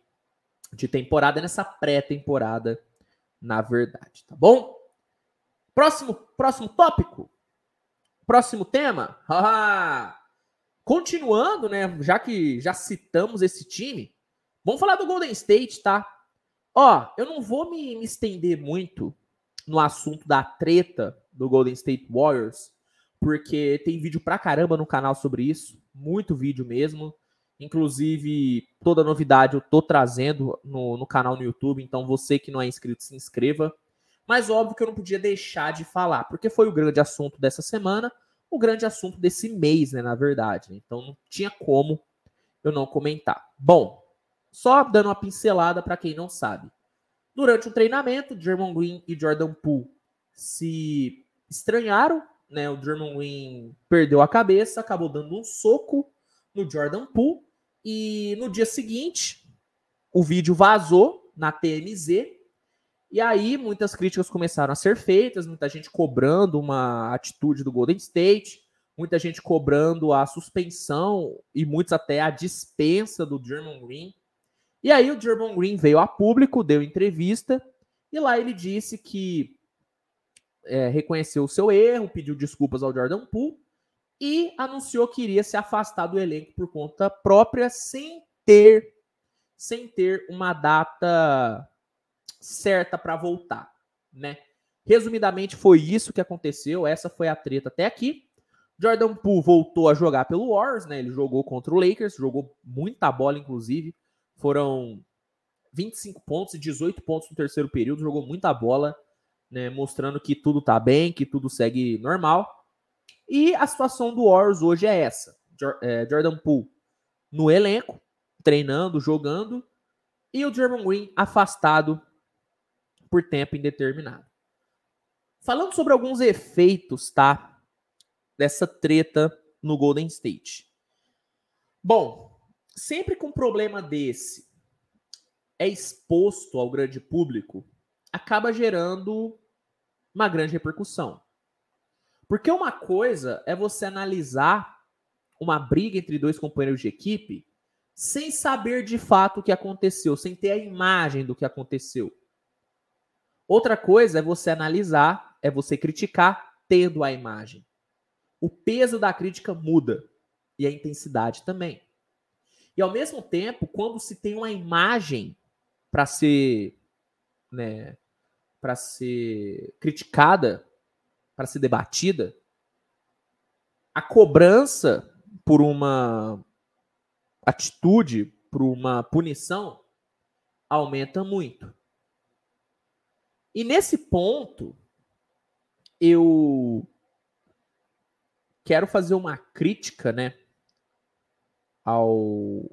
de temporada, nessa pré-temporada, na verdade, tá bom? Próximo, próximo tópico. Próximo tema. Continuando, né? Já que já citamos esse time, vamos falar do Golden State, tá? Ó, eu não vou me, me estender muito no assunto da treta do Golden State Warriors, porque tem vídeo pra caramba no canal sobre isso, muito vídeo mesmo. Inclusive, toda novidade eu tô trazendo no, no canal no YouTube, então você que não é inscrito, se inscreva. Mas óbvio que eu não podia deixar de falar, porque foi o grande assunto dessa semana o grande assunto desse mês, né, na verdade. Então não tinha como eu não comentar. Bom, só dando uma pincelada para quem não sabe. Durante o treinamento, German Green e Jordan Poole se estranharam, né? O German Green perdeu a cabeça, acabou dando um soco no Jordan Poole e no dia seguinte o vídeo vazou na TMZ e aí muitas críticas começaram a ser feitas, muita gente cobrando uma atitude do Golden State. muita gente cobrando a suspensão e muitos até a dispensa do German Green. E aí o German Green veio a público, deu entrevista e lá ele disse que é, reconheceu o seu erro, pediu desculpas ao Jordan Poole e anunciou que iria se afastar do elenco por conta própria, sem ter, sem ter uma data certa para voltar, né? Resumidamente foi isso que aconteceu, essa foi a treta até aqui. Jordan Poole voltou a jogar pelo Warriors, né? Ele jogou contra o Lakers, jogou muita bola inclusive. Foram 25 pontos e 18 pontos no terceiro período, jogou muita bola, né, mostrando que tudo tá bem, que tudo segue normal. E a situação do Warriors hoje é essa: é, Jordan Poole no elenco, treinando, jogando, e o German Green afastado por tempo indeterminado. Falando sobre alguns efeitos, tá? Dessa treta no Golden State. Bom, sempre com um problema desse é exposto ao grande público, acaba gerando uma grande repercussão. Porque uma coisa é você analisar uma briga entre dois companheiros de equipe sem saber de fato o que aconteceu, sem ter a imagem do que aconteceu. Outra coisa é você analisar, é você criticar tendo a imagem. O peso da crítica muda e a intensidade também. E ao mesmo tempo, quando se tem uma imagem para ser, né, para ser criticada, para ser debatida, a cobrança por uma atitude, por uma punição, aumenta muito. E nesse ponto, eu quero fazer uma crítica, né, ao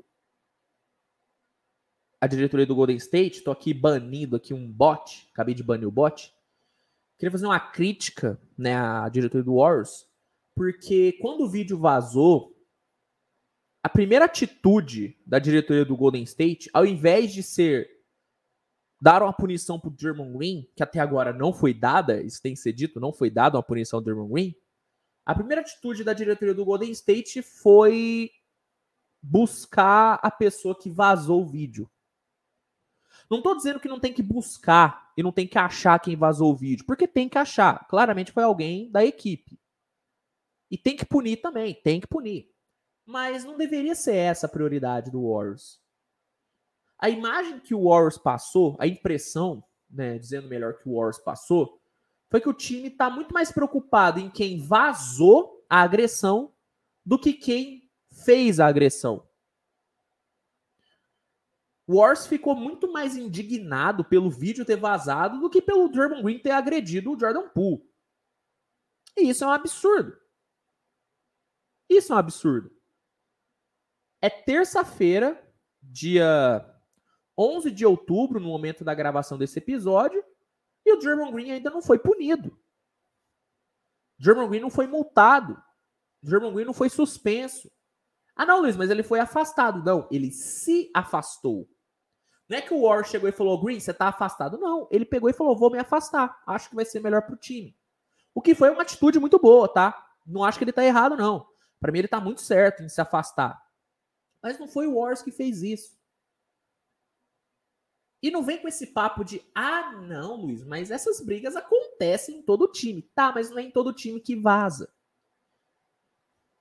a diretoria do Golden State, tô aqui banindo aqui um bot, acabei de banir o bot. Queria fazer uma crítica, né, à diretoria do Warriors, porque quando o vídeo vazou, a primeira atitude da diretoria do Golden State, ao invés de ser dar uma punição pro German Green, que até agora não foi dada, isso tem que ser dito, não foi dada uma punição do German Green, a primeira atitude da diretoria do Golden State foi buscar a pessoa que vazou o vídeo. Não estou dizendo que não tem que buscar e não tem que achar quem vazou o vídeo, porque tem que achar. Claramente foi alguém da equipe. E tem que punir também, tem que punir. Mas não deveria ser essa a prioridade do Warriors. A imagem que o Warriors passou, a impressão, né, dizendo melhor que o Warriors passou, foi que o time está muito mais preocupado em quem vazou a agressão do que quem fez a agressão. Wars ficou muito mais indignado pelo vídeo ter vazado do que pelo Draymond Green ter agredido o Jordan Poole. E isso é um absurdo. Isso é um absurdo. É terça-feira, dia 11 de outubro, no momento da gravação desse episódio, e o Draymond Green ainda não foi punido. Draymond Green não foi multado. Draymond Green não foi suspenso. Ah, não, Luiz, mas ele foi afastado. Não, ele se afastou. Não é que o Warriors chegou e falou, Green, você tá afastado. Não, ele pegou e falou, vou me afastar. Acho que vai ser melhor pro time. O que foi uma atitude muito boa, tá? Não acho que ele tá errado, não. Para mim, ele tá muito certo em se afastar. Mas não foi o Warriors que fez isso. E não vem com esse papo de, ah, não, Luiz, mas essas brigas acontecem em todo time. Tá, mas não é em todo time que vaza.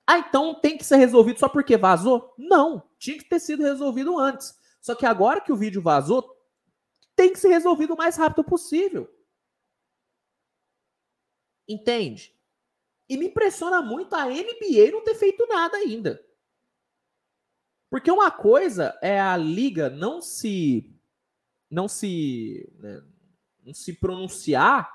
Ah, então tem que ser resolvido só porque vazou? Não, tinha que ter sido resolvido antes. Só que agora que o vídeo vazou, tem que ser resolvido o mais rápido possível. Entende? E me impressiona muito a NBA não ter feito nada ainda. Porque uma coisa é a liga não se não se né, não se pronunciar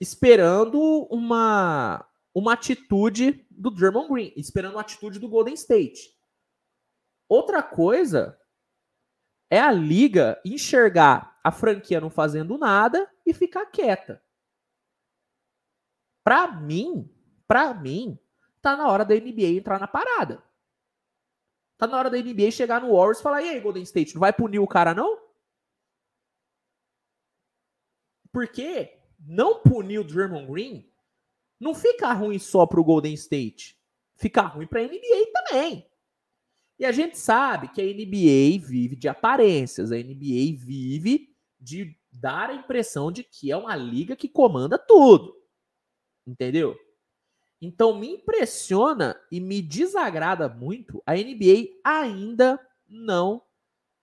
esperando uma uma atitude do Draymond Green, esperando uma atitude do Golden State. Outra coisa é a liga enxergar a franquia não fazendo nada e ficar quieta. Para mim, para mim, tá na hora da NBA entrar na parada. Tá na hora da NBA chegar no Warriors e falar: "E aí, Golden State, não vai punir o cara não?" Porque não punir o Draymond Green não fica ruim só para o Golden State, fica ruim para a NBA também. E a gente sabe que a NBA vive de aparências, a NBA vive de dar a impressão de que é uma liga que comanda tudo. Entendeu? Então me impressiona e me desagrada muito a NBA ainda não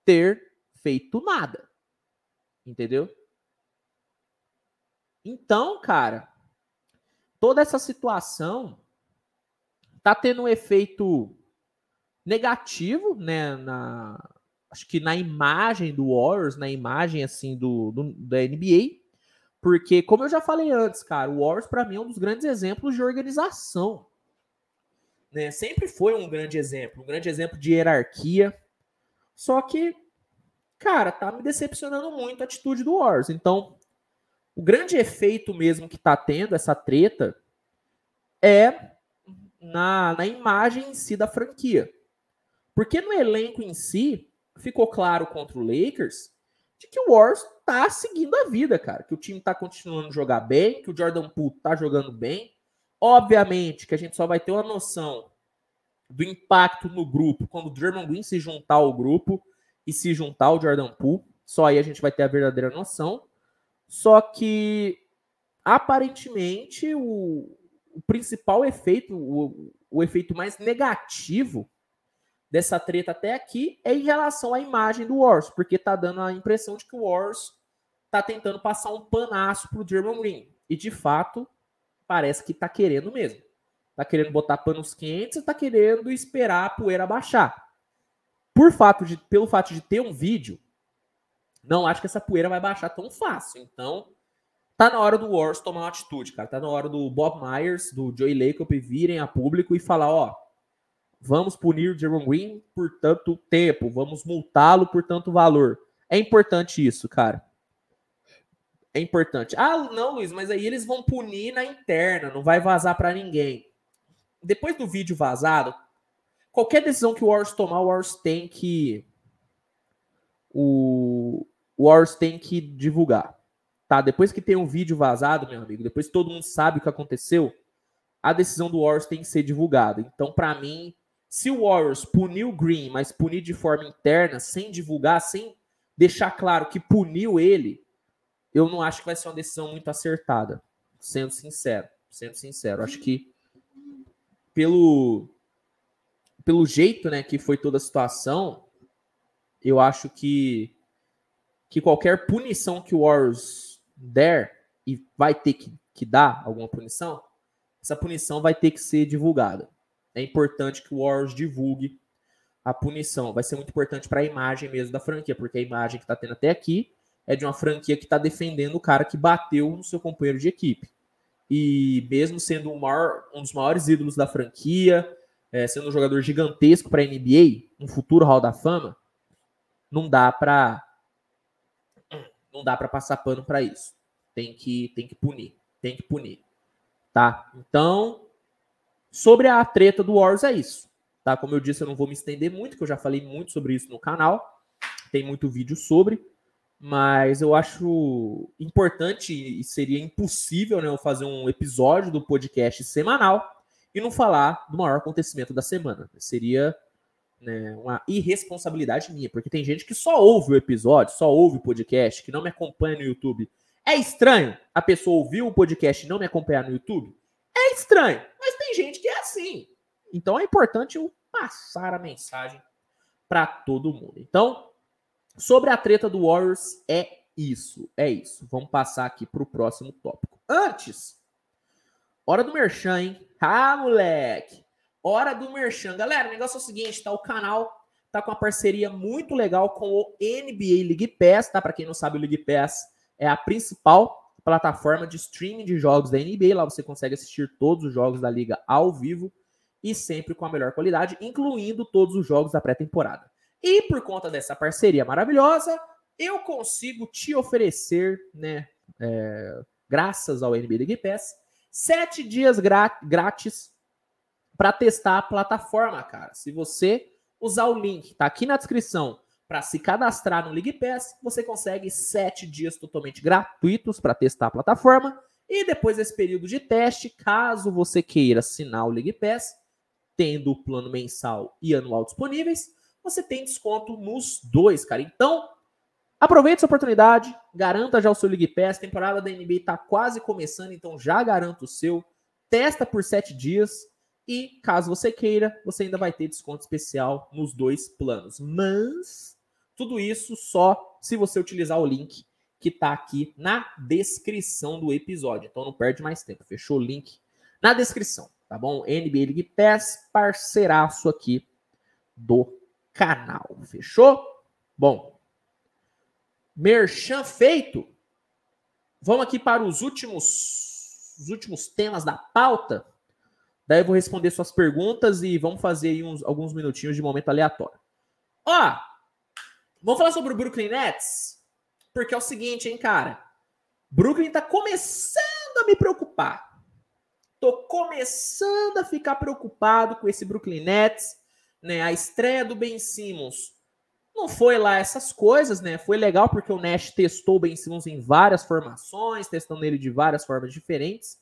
ter feito nada. Entendeu? Então, cara, toda essa situação tá tendo um efeito negativo, né, na acho que na imagem do Warriors, na imagem assim do, do da NBA, porque como eu já falei antes, cara, o Warriors para mim é um dos grandes exemplos de organização. Né? Sempre foi um grande exemplo, um grande exemplo de hierarquia. Só que, cara, tá me decepcionando muito a atitude do Warriors. Então, o grande efeito mesmo que tá tendo essa treta é na, na imagem em si da franquia. Porque no elenco em si, ficou claro contra o Lakers de que o Warriors tá seguindo a vida, cara. Que o time tá continuando a jogar bem, que o Jordan Poole tá jogando bem. Obviamente que a gente só vai ter uma noção do impacto no grupo quando o Draymond Green se juntar ao grupo e se juntar ao Jordan Poole. Só aí a gente vai ter a verdadeira noção. Só que aparentemente o, o principal efeito, o, o efeito mais negativo dessa treta até aqui é em relação à imagem do Wars, porque tá dando a impressão de que o Wars tá tentando passar um panaço pro Draymond Green. E de fato, parece que tá querendo mesmo. Tá querendo botar panos quentes e tá querendo esperar a poeira baixar. Por fato de, pelo fato de ter um vídeo, não acho que essa poeira vai baixar tão fácil. Então, tá na hora do Wars tomar uma atitude, cara. Tá na hora do Bob Myers, do Joey Lacob virem a público e falar, ó, Vamos punir Jerome Green por tanto tempo, vamos multá-lo por tanto valor. É importante isso, cara. É importante. Ah, não, Luiz, mas aí eles vão punir na interna, não vai vazar para ninguém. Depois do vídeo vazado, qualquer decisão que o Wars tomar, o Wars tem que o, o Wars tem que divulgar. Tá? Depois que tem um vídeo vazado, meu amigo, depois que todo mundo sabe o que aconteceu, a decisão do Wars tem que ser divulgada. Então, para mim, se o Warriors puniu o Green, mas punir de forma interna, sem divulgar, sem deixar claro que puniu ele, eu não acho que vai ser uma decisão muito acertada. Sendo sincero, sendo sincero, acho que pelo pelo jeito, né, que foi toda a situação, eu acho que que qualquer punição que o Warriors der e vai ter que, que dar alguma punição, essa punição vai ter que ser divulgada é importante que o Warriors divulgue a punição. Vai ser muito importante para a imagem mesmo da franquia, porque a imagem que está tendo até aqui é de uma franquia que está defendendo o cara que bateu no seu companheiro de equipe. E mesmo sendo um, maior, um dos maiores ídolos da franquia, é, sendo um jogador gigantesco para a NBA, um futuro Hall da Fama, não dá para não dá para passar pano para isso. Tem que tem que punir, tem que punir, tá? Então Sobre a treta do Wars é isso. Tá? Como eu disse, eu não vou me estender muito, que eu já falei muito sobre isso no canal. Tem muito vídeo sobre. Mas eu acho importante e seria impossível né, eu fazer um episódio do podcast semanal e não falar do maior acontecimento da semana. Seria né, uma irresponsabilidade minha, porque tem gente que só ouve o episódio, só ouve o podcast, que não me acompanha no YouTube. É estranho a pessoa ouvir o podcast e não me acompanhar no YouTube? É estranho, mas tem gente que é assim. Então é importante eu passar a mensagem para todo mundo. Então, sobre a treta do Warriors, é isso. É isso. Vamos passar aqui para o próximo tópico. Antes, hora do Merchan, hein? Ah, moleque! Hora do Merchan. Galera, o negócio é o seguinte, tá? O canal tá com uma parceria muito legal com o NBA League Pass, tá? Para quem não sabe, o League Pass é a principal plataforma de streaming de jogos da NBA. Lá você consegue assistir todos os jogos da liga ao vivo e sempre com a melhor qualidade, incluindo todos os jogos da pré-temporada. E por conta dessa parceria maravilhosa, eu consigo te oferecer, né, é, graças ao NBA League Pass, sete dias grátis para testar a plataforma, cara. Se você usar o link, tá aqui na descrição, para se cadastrar no League Pass, você consegue sete dias totalmente gratuitos para testar a plataforma E depois desse período de teste, caso você queira assinar o League Pass, tendo o plano mensal e anual disponíveis, você tem desconto nos dois, cara. Então, aproveite essa oportunidade, garanta já o seu League Pass. Temporada da NBA está quase começando, então já garanta o seu. Testa por sete dias e, caso você queira, você ainda vai ter desconto especial nos dois planos. Mas, tudo isso só se você utilizar o link que está aqui na descrição do episódio. Então não perde mais tempo. Fechou o link na descrição, tá bom? NBA League Pass, parceiraço aqui do canal. Fechou? Bom, merchan feito. Vamos aqui para os últimos, os últimos temas da pauta. Daí eu vou responder suas perguntas e vamos fazer uns, alguns minutinhos de momento aleatório. Ó, vamos falar sobre o Brooklyn Nets? Porque é o seguinte, hein, cara. Brooklyn tá começando a me preocupar. Tô começando a ficar preocupado com esse Brooklyn Nets, né? A estreia do Ben Simmons não foi lá essas coisas, né? Foi legal porque o Nash testou o Ben Simmons em várias formações, testando ele de várias formas diferentes.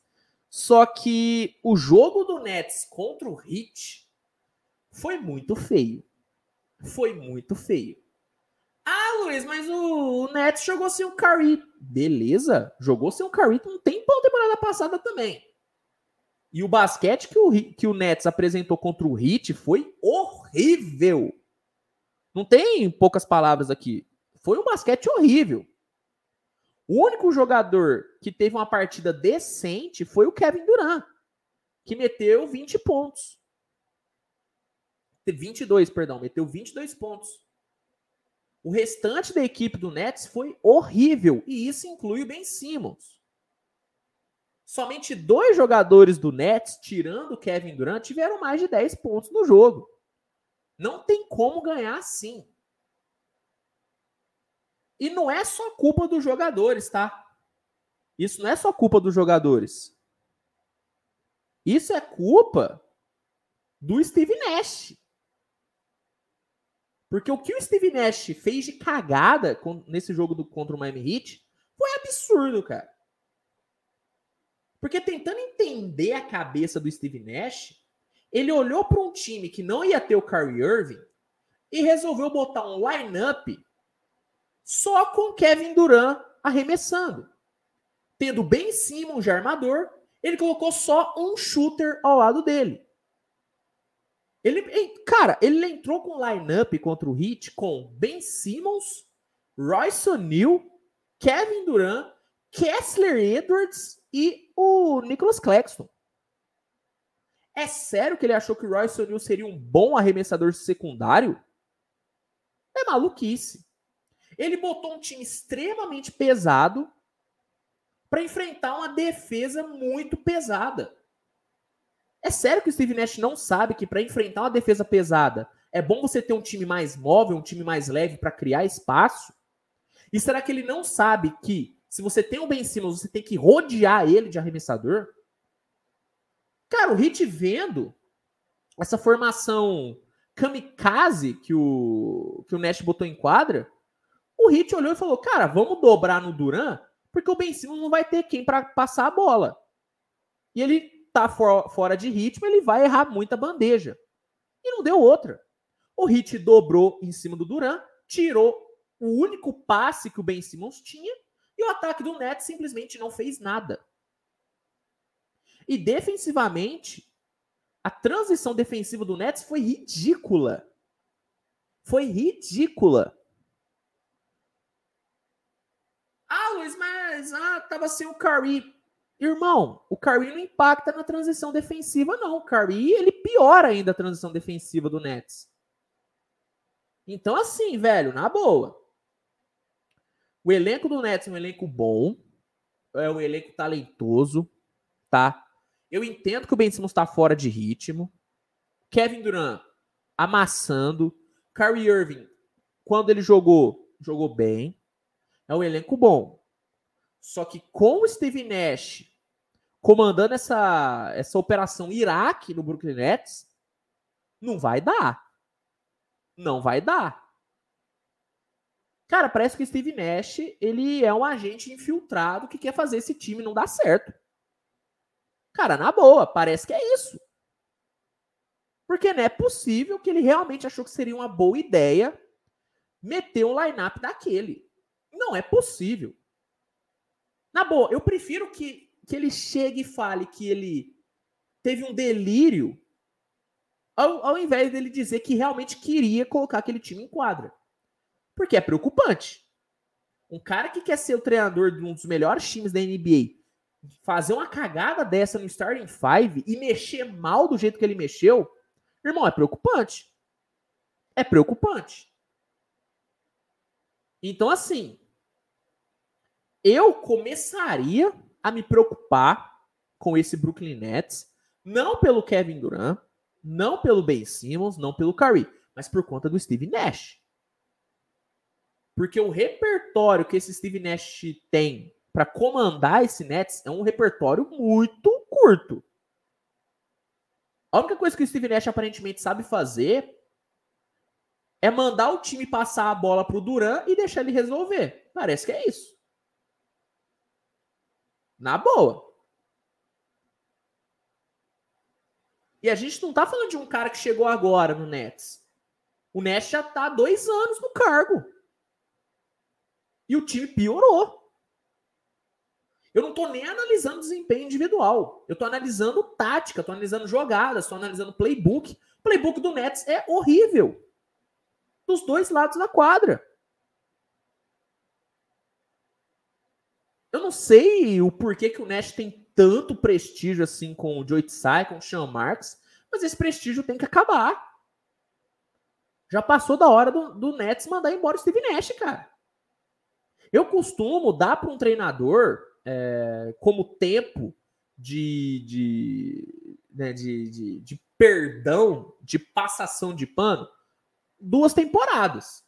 Só que o jogo do Nets contra o Heat foi muito feio. Foi muito feio. Ah, Luiz, mas o, Nets jogou sem o Curry. Beleza, jogou sem o Curry um tempão temporada passada também. E o basquete que o, que o Nets apresentou contra o Heat foi horrível. Não tem poucas palavras aqui. Foi um basquete horrível. O único jogador que teve uma partida decente foi o Kevin Durant, que meteu 20 pontos. 22, perdão, meteu 22 pontos. O restante da equipe do Nets foi horrível, e isso inclui o Ben Simmons. Somente dois jogadores do Nets, tirando o Kevin Durant, tiveram mais de 10 pontos no jogo. Não tem como ganhar assim. E não é só culpa dos jogadores, tá? Isso não é só culpa dos jogadores. Isso é culpa do Steve Nash. Porque o que o Steve Nash fez de cagada nesse jogo do, contra o Miami Heat foi absurdo, cara. Porque tentando entender a cabeça do Steve Nash, ele olhou para um time que não ia ter o Kyrie Irving e resolveu botar um lineup só com Kevin Durant arremessando. Tendo Ben Simmons de armador, ele colocou só um shooter ao lado dele. Ele, cara, ele entrou com lineup contra o Heat com Ben Simmons, Royce O'Neal, Kevin Durant, Kessler Edwards e o Nicholas Claxton. É sério que ele achou que o Royce O'Neal seria um bom arremessador secundário? É maluquice. Ele botou um time extremamente pesado para enfrentar uma defesa muito pesada. É sério que o Steve Nash não sabe que para enfrentar uma defesa pesada é bom você ter um time mais móvel, um time mais leve para criar espaço? E será que ele não sabe que se você tem o Ben Simmons, você tem que rodear ele de arremessador? Cara, o Hit vendo essa formação kamikaze que o, que o Nash botou em quadra, o Hit olhou e falou: Cara, vamos dobrar no Duran, porque o Ben Simmons não vai ter quem para passar a bola. E ele tá for, fora de ritmo, ele vai errar muita bandeja. E não deu outra. O Hit dobrou em cima do Duran, tirou o único passe que o Ben Simmons tinha e o ataque do Nets simplesmente não fez nada. E defensivamente, a transição defensiva do Nets foi ridícula. Foi ridícula. Ah, Luiz, mas ah, tava sem o Curry. Irmão, o Curry não impacta na transição defensiva, não. O Curry, ele piora ainda a transição defensiva do Nets. Então, assim, velho, na boa. O elenco do Nets é um elenco bom, é um elenco talentoso, tá? Eu entendo que o Ben Simmons tá fora de ritmo. Kevin Durant amassando. Kyrie Irving, quando ele jogou, jogou bem. É um elenco bom. Só que com o Steve Nash comandando essa, essa operação Iraque no Brooklyn Nets, não vai dar. Não vai dar. Cara, parece que o Steve Nash, ele é um agente infiltrado que quer fazer esse time não dar certo. Cara, na boa, parece que é isso. Porque não é possível que ele realmente achou que seria uma boa ideia meter um line-up daquele. Não é possível. Na boa, eu prefiro que, que ele chegue e fale que ele teve um delírio ao, ao invés dele dizer que realmente queria colocar aquele time em quadra. Porque é preocupante. Um cara que quer ser o treinador de um dos melhores times da NBA, fazer uma cagada dessa no Starting Five e mexer mal do jeito que ele mexeu, irmão, é preocupante. É preocupante. Então, assim, eu começaria a me preocupar com esse Brooklyn Nets, não pelo Kevin Durant, não pelo Ben Simmons, não pelo Curry, mas por conta do Steve Nash. Porque o repertório que esse Steve Nash tem para comandar esse Nets é um repertório muito curto. A única coisa que o Steve Nash aparentemente sabe fazer é mandar o time passar a bola pro Duran e deixar ele resolver. Parece que é isso. Na boa. E a gente não tá falando de um cara que chegou agora no Nets. O Nets já tá há dois anos no cargo. E o time piorou. Eu não estou nem analisando desempenho individual. Eu estou analisando tática, estou analisando jogadas, estou analisando playbook. O playbook do Nets é horrível. Dos dois lados da quadra. Eu não sei o porquê que o Nets tem tanto prestígio assim com o Joe Tsai, com o Sean Marks, mas esse prestígio tem que acabar. Já passou da hora do, do Nets mandar embora o Steve Nash, cara. Eu costumo dar para um treinador é, como tempo de, de, né, de, de, de perdão, de passação de pano, duas temporadas.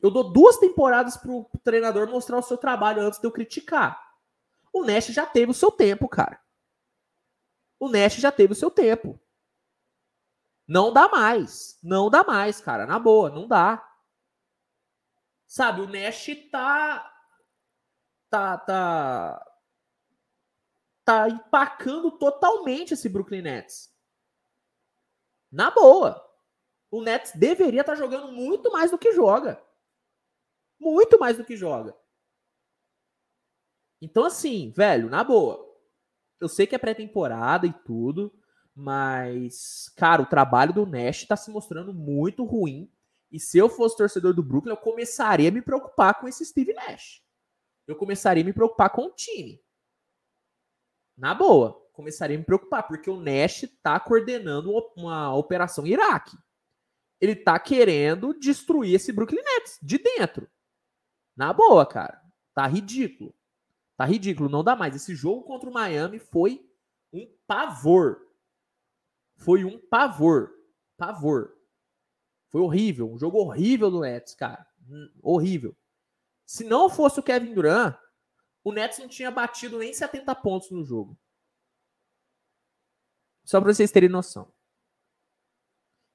Eu dou duas temporadas para o treinador mostrar o seu trabalho antes de eu criticar. O Nash já teve o seu tempo, cara. O Nash já teve o seu tempo. Não dá mais. Não dá mais, cara. Na boa, não dá. Sabe, o Nash tá. Tá. Tá. Tá empacando totalmente esse Brooklyn Nets. Na boa. O Nets deveria estar tá jogando muito mais do que joga. Muito mais do que joga. Então, assim, velho, na boa. Eu sei que é pré-temporada e tudo, mas, cara, o trabalho do Nash tá se mostrando muito ruim e se eu fosse torcedor do Brooklyn, eu começaria a me preocupar com esse Steve Nash. Eu começaria a me preocupar com o time. Na boa, começaria a me preocupar, porque o Nash tá coordenando uma operação Iraque. Ele tá querendo destruir esse Brooklyn Nets de dentro. Na boa, cara. Tá ridículo. Tá ridículo, não dá mais. Esse jogo contra o Miami foi um pavor. Foi um pavor. Pavor. Foi horrível, um jogo horrível do Nets, cara. Hum, horrível. Se não fosse o Kevin Durant, o Nets não tinha batido nem 70 pontos no jogo. Só pra vocês terem noção.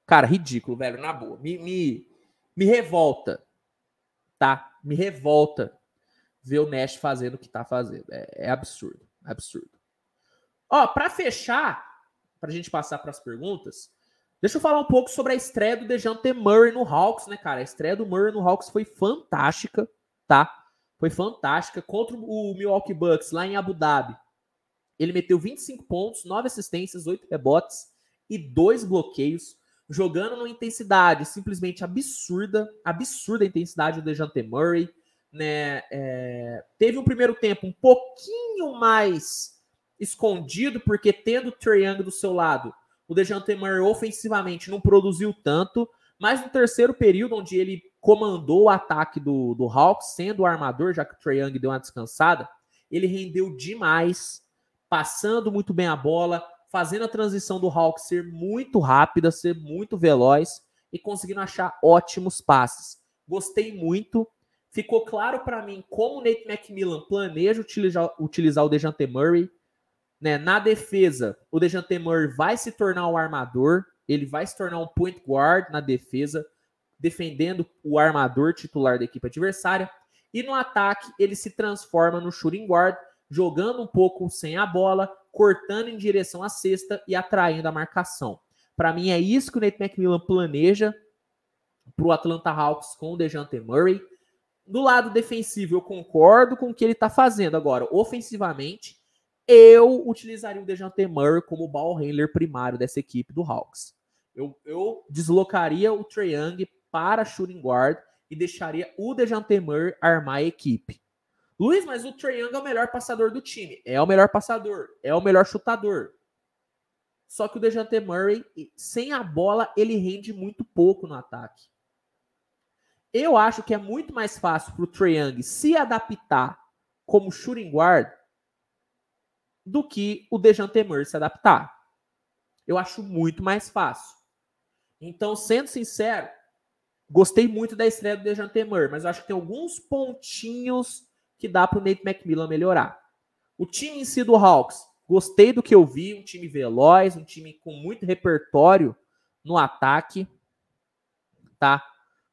Cara, ridículo, velho, na boa. Me, me, me revolta, tá? Me revolta ver o Nash fazendo o que tá fazendo. É, é absurdo, absurdo. Ó, pra fechar, pra gente passar para as perguntas, Deixa eu falar um pouco sobre a estreia do Dejante Murray no Hawks, né, cara? A estreia do Murray no Hawks foi fantástica, tá? Foi fantástica contra o Milwaukee Bucks lá em Abu Dhabi. Ele meteu 25 pontos, 9 assistências, 8 rebotes e 2 bloqueios, jogando numa intensidade simplesmente absurda, absurda a intensidade do Dejante Murray, né? É... teve um primeiro tempo um pouquinho mais escondido, porque tendo o Trae Young do seu lado, o Dejante Murray ofensivamente não produziu tanto, mas no terceiro período, onde ele comandou o ataque do, do Hawks, sendo o armador, já que o Trae Young deu uma descansada, ele rendeu demais, passando muito bem a bola, fazendo a transição do Hawks ser muito rápida, ser muito veloz e conseguindo achar ótimos passes. Gostei muito. Ficou claro para mim como o Nate McMillan planeja utilizar, utilizar o Dejante Murray né? Na defesa, o Dejante Murray vai se tornar um armador, ele vai se tornar um point guard na defesa, defendendo o armador titular da equipe adversária. E no ataque, ele se transforma no shooting guard, jogando um pouco sem a bola, cortando em direção à cesta e atraindo a marcação. Para mim, é isso que o Nate McMillan planeja para o Atlanta Hawks com o DeJounte Murray. Do lado defensivo, eu concordo com o que ele está fazendo. Agora, ofensivamente, eu utilizaria o DeJounte Murray como ball handler primário dessa equipe do Hawks. Eu, eu deslocaria o Trae Young para shooting guard e deixaria o DeJounte Murray armar a equipe. Luiz, mas o Trae Young é o melhor passador do time. É o melhor passador, é o melhor chutador. Só que o DeJounte Murray, sem a bola, ele rende muito pouco no ataque. Eu acho que é muito mais fácil para o Trae Young se adaptar como shooting guard do que o Dejante Murray se adaptar. Eu acho muito mais fácil. Então, sendo sincero, gostei muito da estreia do Dejante Murray, mas eu acho que tem alguns pontinhos que dá para o Nate McMillan melhorar. O time em si do Hawks, gostei do que eu vi, um time veloz, um time com muito repertório no ataque, tá?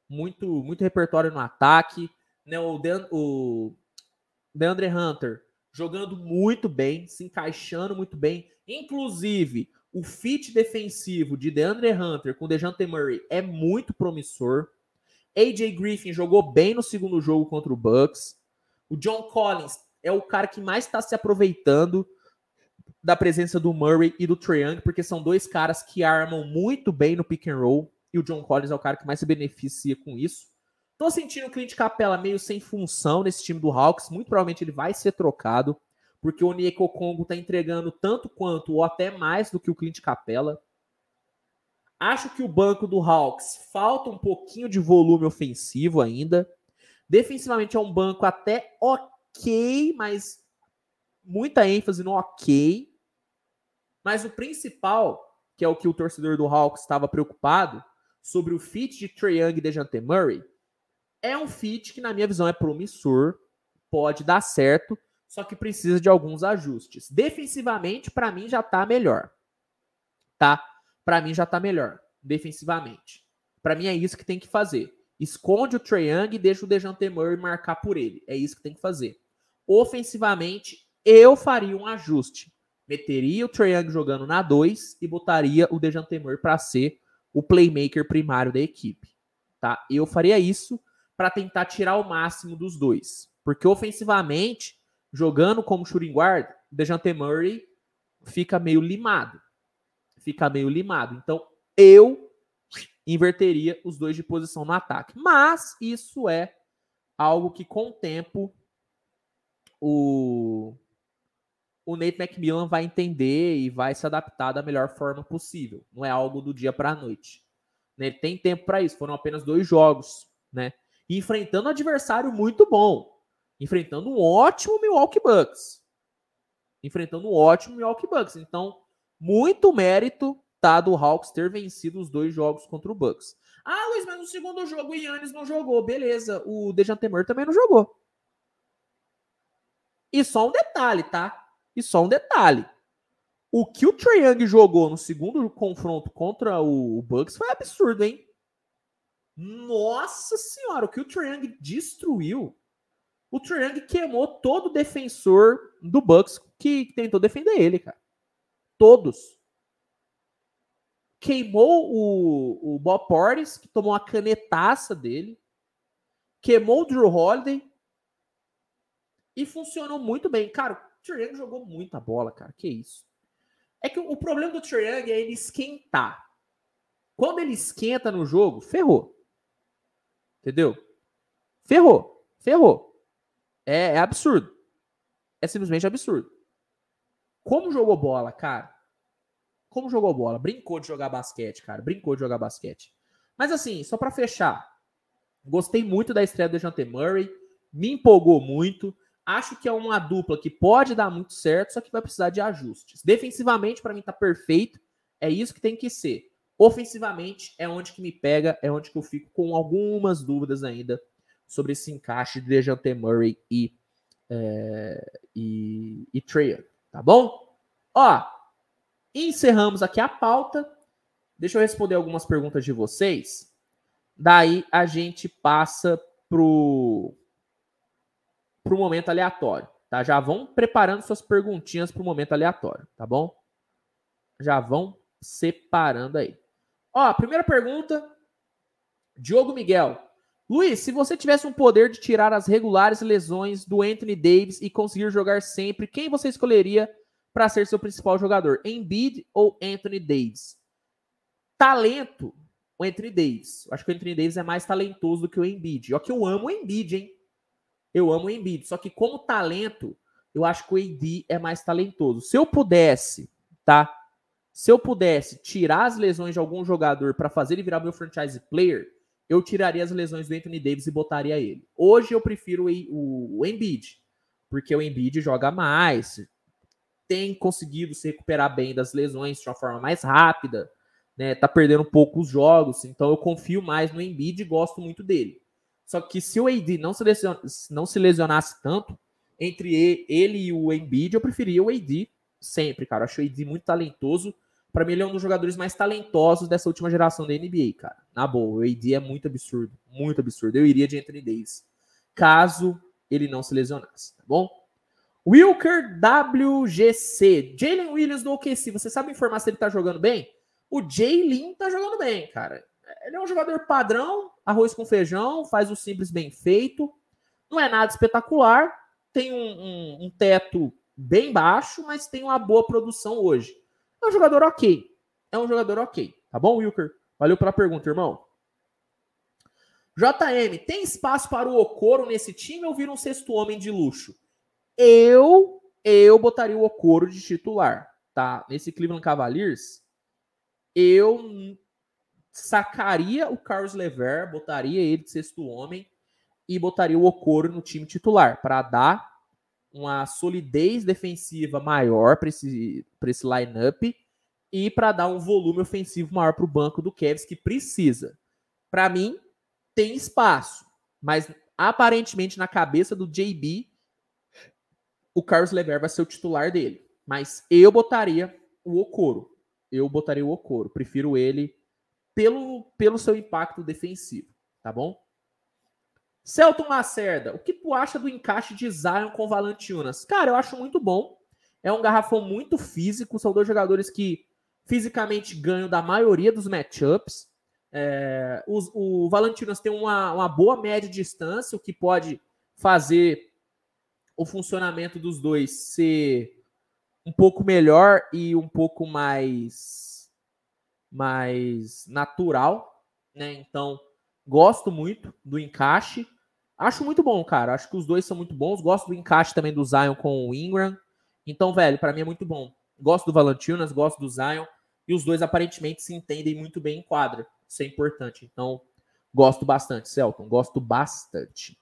muito, muito repertório no ataque. Né? O, o DeAndre Hunter jogando muito bem, se encaixando muito bem. Inclusive, o fit defensivo de DeAndre Hunter com DeJounte Murray é muito promissor. AJ Griffin jogou bem no segundo jogo contra o Bucks. O John Collins é o cara que mais está se aproveitando da presença do Murray e do Trae Young, porque são dois caras que armam muito bem no pick and roll e o John Collins é o cara que mais se beneficia com isso. Tô sentindo o Clint Capella meio sem função nesse time do Hawks. Muito provavelmente ele vai ser trocado, porque o Nieko Congo tá entregando tanto quanto ou até mais do que o Clint Capella. Acho que o banco do Hawks falta um pouquinho de volume ofensivo ainda. Defensivamente é um banco até ok, mas muita ênfase no ok. Mas o principal, que é o que o torcedor do Hawks estava preocupado, sobre o fit de Trae Young e Dejante Murray, é um fit que, na minha visão, é promissor, pode dar certo, só que precisa de alguns ajustes. Defensivamente, para mim, já tá melhor. Tá? Para mim, já tá melhor. Defensivamente. Para mim, é isso que tem que fazer. Esconde o Trae Young e deixa o Dejante Murray marcar por ele. É isso que tem que fazer. Ofensivamente, eu faria um ajuste. Meteria o Trae Young jogando na 2 e botaria o Dejante Murray para ser o playmaker primário da equipe. Tá? Eu faria isso para tentar tirar o máximo dos dois. Porque ofensivamente, jogando como shooting guard, Dejante Murray fica meio limado. Fica meio limado. Então, eu inverteria os dois de posição no ataque. Mas isso é algo que com o tempo o o Nate McMillan vai entender e vai se adaptar da melhor forma possível. Não é algo do dia para a noite. Né? Ele tem tempo para isso. Foram apenas dois jogos, né? Enfrentando um adversário muito bom, enfrentando um ótimo Milwaukee Bucks, enfrentando um ótimo Milwaukee Bucks. Então, muito mérito tá do Hawks ter vencido os dois jogos contra o Bucks. Ah, Luiz, mas no segundo jogo o Yannis não jogou. Beleza, o Dejan Temer também não jogou. E só um detalhe, tá? E só um detalhe. O que o Trae Young jogou no segundo confronto contra o Bucks foi absurdo, hein? Nossa senhora, o que o Trae Young destruiu. O Trae Young queimou todo defensor do Bucks que tentou defender ele, cara. Todos. Queimou o, o Bob Portis, que tomou uma canetaça dele. Queimou o Drew Holiday. E funcionou muito bem. Cara, Trae Young jogou muita bola, cara. Que isso. É que o problema do Trae é ele esquentar. Quando ele esquenta no jogo, ferrou. Entendeu? Ferrou. Ferrou. É, é absurdo. É simplesmente absurdo. Como jogou bola, cara? Como jogou bola? Brincou de jogar basquete, cara. Brincou de jogar basquete. Mas assim, só para fechar. Gostei muito da estreia do Jante Murray. Me empolgou muito. Acho que é uma dupla que pode dar muito certo, só que vai precisar de ajustes. Defensivamente, para mim, tá perfeito. É isso que tem que ser. Ofensivamente, é onde que me pega, é onde que eu fico com algumas dúvidas ainda sobre esse encaixe de Dejante Murray e, é, e, e Trae, tá bom? Ó, encerramos aqui a pauta. Deixa eu responder algumas perguntas de vocês. Daí a gente passa pro pro momento aleatório, tá? Já vão preparando suas perguntinhas pro momento aleatório, tá bom? Já vão separando aí. Ó, primeira pergunta, Diogo Miguel. Luiz, se você tivesse um poder de tirar as regulares lesões do Anthony Davis e conseguir jogar sempre, quem você escolheria para ser seu principal jogador? Embiid ou Anthony Davis? Talento, o Anthony Davis. Eu acho que o Anthony Davis é mais talentoso do que o Embiid. Ó que eu amo o Embiid, hein? Eu amo o Embiid. Só que como talento, eu acho que o AD é mais talentoso. Se eu pudesse, tá? Se eu pudesse tirar as lesões de algum jogador para fazer ele virar meu franchise player, eu tiraria as lesões do Anthony Davis e botaria ele. Hoje eu prefiro o, o Embiid, porque o Embiid joga mais, tem conseguido se recuperar bem das lesões de uma forma mais rápida né, tá perdendo um pouco os jogos, então eu confio mais no Embiid e gosto muito dele. Só que se o AD não se, lesionasse, não se lesionasse tanto, entre ele e o Embiid, eu preferia o AD sempre, cara. Eu acho o AD muito talentoso. Para mim, ele é um dos jogadores mais talentosos dessa última geração da NBA, cara. Na boa, o AD é muito absurdo, muito absurdo. Eu iria de Anthony Davis, caso ele não se lesionasse, tá bom? Wilker WGC, Jalen Williams do OKC. Você sabe informar se ele tá jogando bem? O Jay tá jogando bem, cara. Ele é um jogador padrão, arroz com feijão, faz o simples bem feito. Não é nada espetacular, tem um, um, um teto bem baixo, mas tem uma boa produção hoje. É um jogador ok. É um jogador ok. Tá bom, Wilker? Valeu pela pergunta, irmão. JM, tem espaço para o Okoro nesse time ou vira um sexto homem de luxo? Eu, eu botaria o Okoro de titular, tá? Nesse Cleveland Cavaliers, eu sacaria o Carlos Lever, botaria ele de sexto homem e botaria o Okoro no time titular para dar uma solidez defensiva maior para esse, esse lineup e para dar um volume ofensivo maior para o banco do Cavs que precisa. Para mim, tem espaço, mas aparentemente na cabeça do JB, o Carlos Lever vai ser o titular dele. Mas eu botaria o Okoro eu botaria o Okoro. Prefiro ele pelo, pelo seu impacto defensivo, tá bom? Celton Lacerda, o que tu acha do encaixe de Zion com Valanciunas? Cara, eu acho muito bom. É um garrafão muito físico. São dois jogadores que fisicamente ganham da maioria dos matchups. É, o, o tem uma, uma boa média de distância, o que pode fazer o funcionamento dos dois ser um pouco melhor e um pouco mais mais natural, né? Então, gosto muito do encaixe. Acho muito bom, cara. Acho que os dois são muito bons. Gosto do encaixe também do Zion com o Ingram. Então, velho, para mim é muito bom. Gosto do Valentinas, gosto do Zion. E os dois aparentemente se entendem muito bem em quadra. Isso é importante. Então, gosto bastante, Celton. Gosto bastante.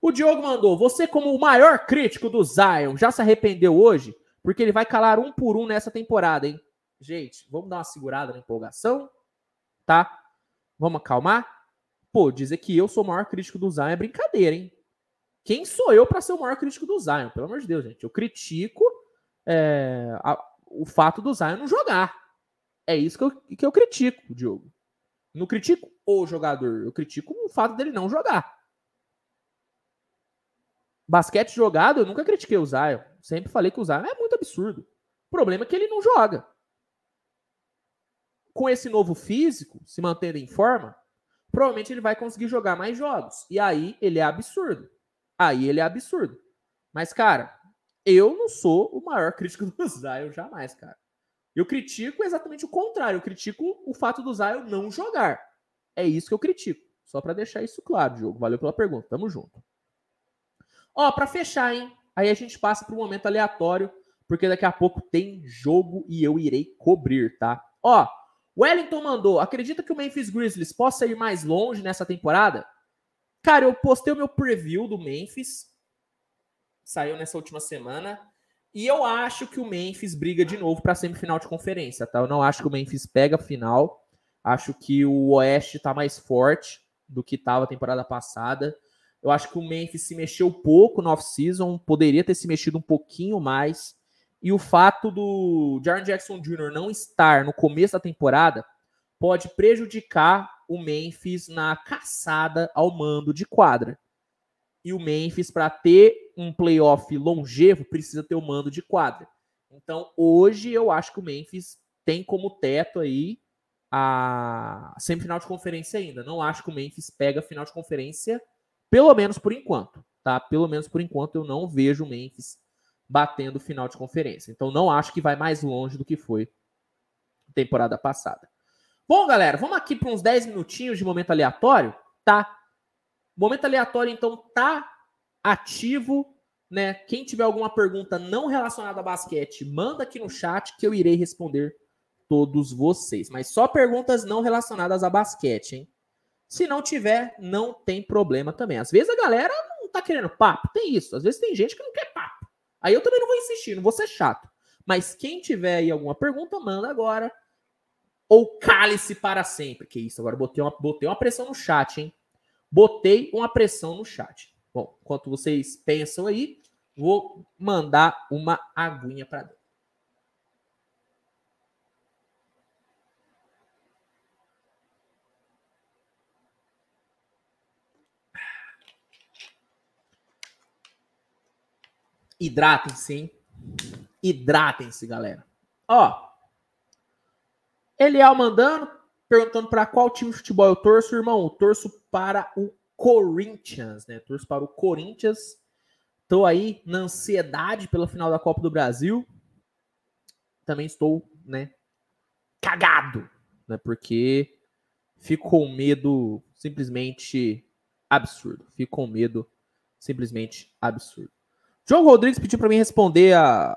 O Diogo mandou: Você, como o maior crítico do Zion, já se arrependeu hoje? porque ele vai calar um por um nessa temporada, hein? Gente, vamos dar uma segurada na empolgação, tá? Vamos acalmar? Pô, dizer que eu sou o maior crítico do Zion é brincadeira, hein? Quem sou eu para ser o maior crítico do Zion? Pelo amor de Deus, gente. Eu critico é, a, o fato do Zion não jogar. É isso que eu, que eu critico, Diogo. Não critico o jogador, eu critico o fato dele não jogar. Basquete jogado, eu nunca critiquei o Zion. Sempre falei que o Zion é muito absurdo. O problema é que ele não joga. Com esse novo físico, se mantendo em forma, provavelmente ele vai conseguir jogar mais jogos. E aí ele é absurdo. Aí ele é absurdo. Mas, cara, eu não sou o maior crítico *laughs* do Zion jamais, cara. Eu critico exatamente o contrário. Eu critico o fato do Zion não jogar. É isso que eu critico. Só para deixar isso claro, Diogo. Valeu pela pergunta. Tamo junto. Ó, para fechar, hein? Aí a gente passa para o momento aleatório, porque daqui a pouco tem jogo e eu irei cobrir, tá? Ó, Wellington mandou: acredita que o Memphis Grizzlies possa ir mais longe nessa temporada? Cara, eu postei o meu preview do Memphis, saiu nessa última semana, e eu acho que o Memphis briga de novo para semifinal de conferência, tá? Eu não acho que o Memphis pega a final. Acho que o Oeste tá mais forte do que estava a temporada passada. Eu acho que o Memphis se mexeu pouco no off-season, poderia ter se mexido um pouquinho mais. E o fato do Jaron Jackson Jr. não estar no começo da temporada pode prejudicar o Memphis na caçada ao mando de quadra. E o Memphis, para ter um playoff longevo, precisa ter o mando de quadra. Então, hoje, eu acho que o Memphis tem como teto aí a semifinal de conferência ainda. Não acho que o Memphis pega a final de conferência, pelo menos por enquanto, tá? Pelo menos por enquanto eu não vejo o Memphis batendo final de conferência. Então não acho que vai mais longe do que foi temporada passada. Bom, galera, vamos aqui para uns 10 minutinhos de momento aleatório, tá? Momento aleatório então tá ativo, né? Quem tiver alguma pergunta não relacionada a basquete, manda aqui no chat que eu irei responder todos vocês. Mas só perguntas não relacionadas a basquete, hein? Se não tiver, não tem problema também. Às vezes a galera não tá querendo papo, tem isso. Às vezes tem gente que não quer papo. Aí eu também não vou insistir, não vou ser chato. Mas quem tiver aí alguma pergunta, manda agora. Ou cale-se para sempre. Que isso, agora botei uma, botei uma pressão no chat, hein? Botei uma pressão no chat. Bom, enquanto vocês pensam aí, vou mandar uma aguinha para dentro. Hidratem-se, hein? Hidratem-se, galera. Ó. Eliel mandando, perguntando para qual time de futebol eu torço, irmão. Eu torço para o Corinthians, né? Torço para o Corinthians. Estou aí na ansiedade pela final da Copa do Brasil. Também estou, né, cagado, né? Porque fico com medo simplesmente absurdo. Fico com medo simplesmente absurdo. João Rodrigues pediu para mim responder a,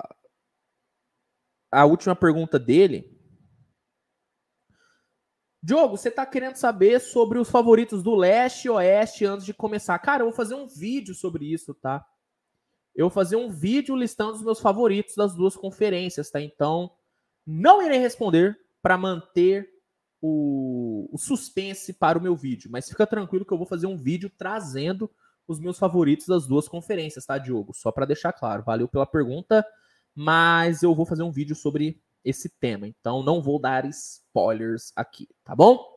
a última pergunta dele. Diogo, você está querendo saber sobre os favoritos do leste e oeste antes de começar? Cara, eu vou fazer um vídeo sobre isso, tá? Eu vou fazer um vídeo listando os meus favoritos das duas conferências, tá? Então, não irei responder para manter o, o suspense para o meu vídeo, mas fica tranquilo que eu vou fazer um vídeo trazendo os meus favoritos das duas conferências, tá, Diogo? Só para deixar claro. Valeu pela pergunta, mas eu vou fazer um vídeo sobre esse tema, então não vou dar spoilers aqui, tá bom?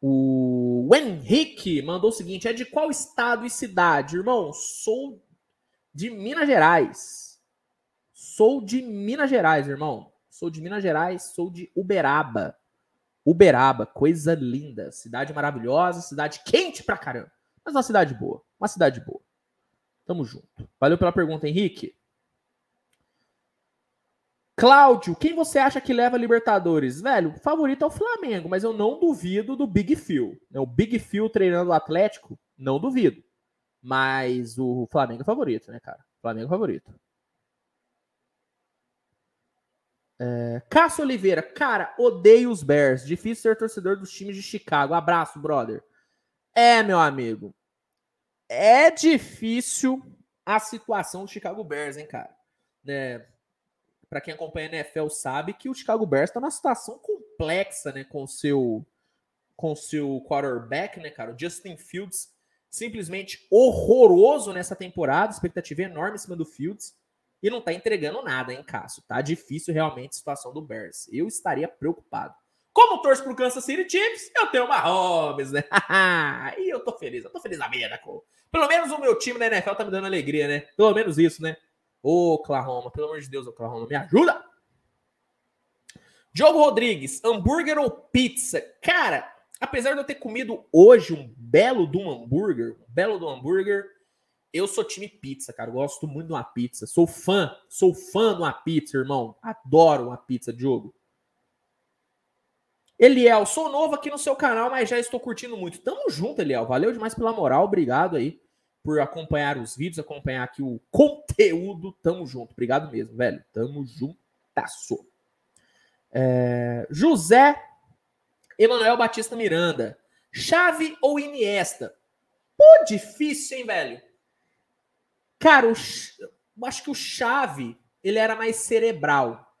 O Henrique mandou o seguinte: é de qual estado e cidade? Irmão, sou de Minas Gerais. Sou de Minas Gerais, irmão. Sou de Minas Gerais, sou de Uberaba. Uberaba, coisa linda, cidade maravilhosa, cidade quente pra caramba. Mas uma cidade boa, uma cidade boa. Tamo junto. Valeu pela pergunta, Henrique. Cláudio, quem você acha que leva a Libertadores? Velho, o favorito é o Flamengo, mas eu não duvido do Big Phil. Né? O Big Phil treinando o Atlético, não duvido. Mas o Flamengo é favorito, né, cara? Flamengo é favorito. É, Cássio Oliveira, cara, odeio os Bears. Difícil ser torcedor dos times de Chicago. Abraço, brother. É, meu amigo. É difícil a situação do Chicago Bears, hein, cara? Né? Para quem acompanha a NFL sabe que o Chicago Bears está numa situação complexa, né, com seu com seu quarterback, né, cara? O Justin Fields simplesmente horroroso nessa temporada, expectativa enorme em cima do Fields e não tá entregando nada, hein, Cássio? Tá difícil realmente a situação do Bears. Eu estaria preocupado. Como torço pro Kansas City Chiefs, eu tenho uma Holmes, né? *laughs* e eu tô feliz, eu tô feliz na merda, com. Pelo menos o meu time da NFL tá me dando alegria, né? Pelo menos isso, né? Oklahoma, pelo amor de Deus, Oklahoma, me ajuda! Diogo Rodrigues, hambúrguer ou pizza? Cara, apesar de eu ter comido hoje um belo um hambúrguer, um belo do hambúrguer, eu sou time pizza, cara. Gosto muito de uma pizza. Sou fã, sou fã de uma pizza, irmão. Adoro uma pizza, Diogo. Eliel, sou novo aqui no seu canal, mas já estou curtindo muito. Tamo junto, Eliel. Valeu demais pela moral. Obrigado aí por acompanhar os vídeos, acompanhar aqui o conteúdo. Tamo junto. Obrigado mesmo, velho. Tamo juntasso. É... José Emanuel Batista Miranda. Chave ou Iniesta? Pô, difícil, hein, velho? Cara, eu acho que o Chave ele era mais cerebral.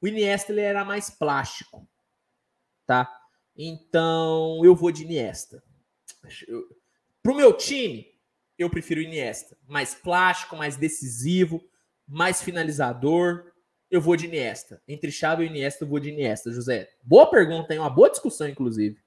O Iniesta ele era mais plástico, tá? Então eu vou de Iniesta. Eu, pro meu time, eu prefiro o Iniesta. Mais plástico, mais decisivo, mais finalizador. eu vou de Iniesta? Entre Xavi e Iniesta, eu vou de Iniesta, José. Boa pergunta, hein? Uma boa discussão, inclusive.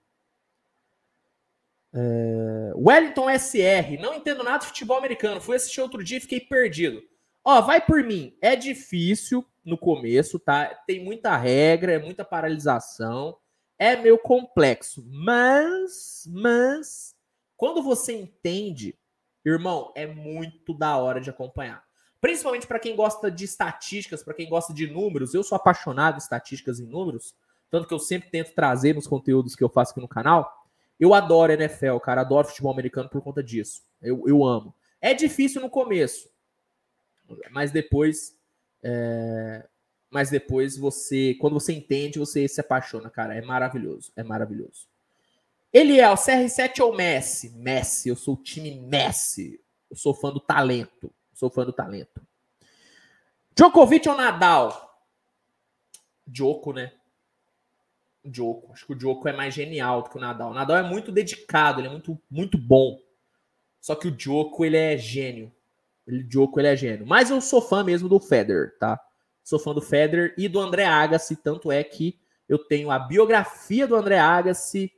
É... Wellington SR. Não entendo nada de futebol americano. Fui assistir outro dia e fiquei perdido. Ó, vai por mim. É difícil no começo, tá? Tem muita regra, é muita paralisação. É meio complexo. Mas, mas, quando você entende, irmão, é muito da hora de acompanhar. Principalmente para quem gosta de estatísticas, para quem gosta de números. Eu sou apaixonado em estatísticas e números, tanto que eu sempre tento trazer nos conteúdos que eu faço aqui no canal. Eu adoro NFL, cara, adoro futebol americano por conta disso. Eu, eu amo. É difícil no começo, mas depois, é... mas depois você, quando você entende, você se apaixona, cara. É maravilhoso, é maravilhoso. O CR7 ou Messi? Messi, eu sou o time Messi. Eu sou fã do talento. Sou fã do talento. Djokovic ou Nadal? Djoko, né? Djoko. Acho que o Djoko é mais genial do que o Nadal. O Nadal é muito dedicado, ele é muito, muito bom. Só que o Djoko, ele é gênio. Ele, Djoko, ele é gênio. Mas eu sou fã mesmo do Federer, tá? Sou fã do Federer e do André Agassi, tanto é que eu tenho a biografia do André Agassi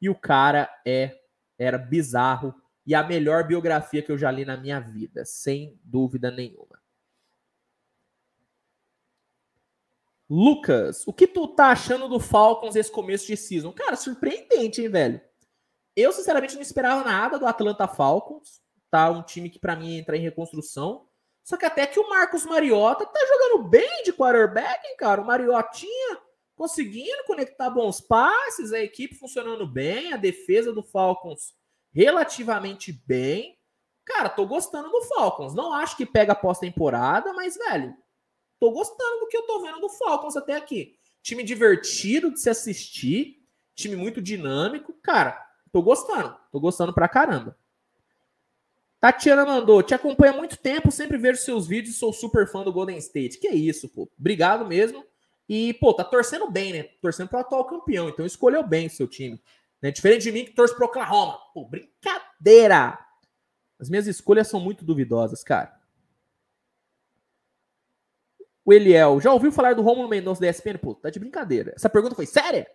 e o cara é era bizarro e a melhor biografia que eu já li na minha vida, sem dúvida nenhuma. Lucas, o que tu tá achando do Falcons esse começo de season? Cara, surpreendente, hein, velho? Eu, sinceramente, não esperava nada do Atlanta Falcons, tá? Um time que para mim entra em reconstrução. Só que até que o Marcos Mariota tá jogando bem de quarterback, hein, cara? O Mariotinha conseguindo conectar bons passes, a equipe funcionando bem, a defesa do Falcons relativamente bem. Cara, tô gostando do Falcons. Não acho que pega pós-temporada, mas, velho, tô gostando do que eu tô vendo do Falcons até aqui. Time divertido de se assistir, time muito dinâmico. Cara, tô gostando. Tô gostando pra caramba. Tatiana mandou, te acompanha há muito tempo, sempre vejo seus vídeos, sou super fã do Golden State. Que isso, pô. Obrigado mesmo. E, pô, tá torcendo bem, né? Torcendo pro atual campeão. Então escolheu bem o seu time. Né? Diferente de mim que torce pro Oklahoma. Pô, brincadeira! As minhas escolhas são muito duvidosas, cara. O Eliel, já ouviu falar do Romulo Mendonça da ESPN? Pô, tá de brincadeira. Essa pergunta foi séria?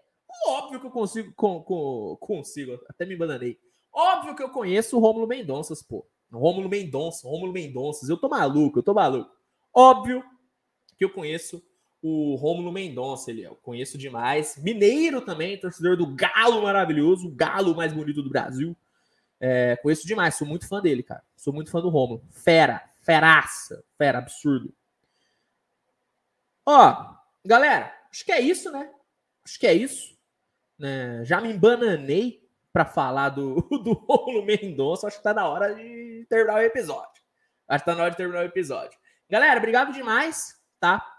Óbvio que eu consigo, com, com, consigo, até me bananei. Óbvio que eu conheço o Rômulo Mendonça, pô. Rômulo Mendonça, Rômulo Mendonça. Eu tô maluco, eu tô maluco. Óbvio que eu conheço o Rômulo Mendonça, ele conheço demais. Mineiro também, torcedor do Galo maravilhoso, o Galo mais bonito do Brasil. É, conheço demais, sou muito fã dele, cara. Sou muito fã do Rômulo. Fera, feraça, fera, absurdo. Ó, galera, acho que é isso, né? Acho que é isso. Né? Já me embananei para falar do, *laughs* do Rômulo Mendonça. Acho que tá na hora de terminar o episódio. Acho que tá na hora de terminar o episódio. Galera, obrigado demais, tá?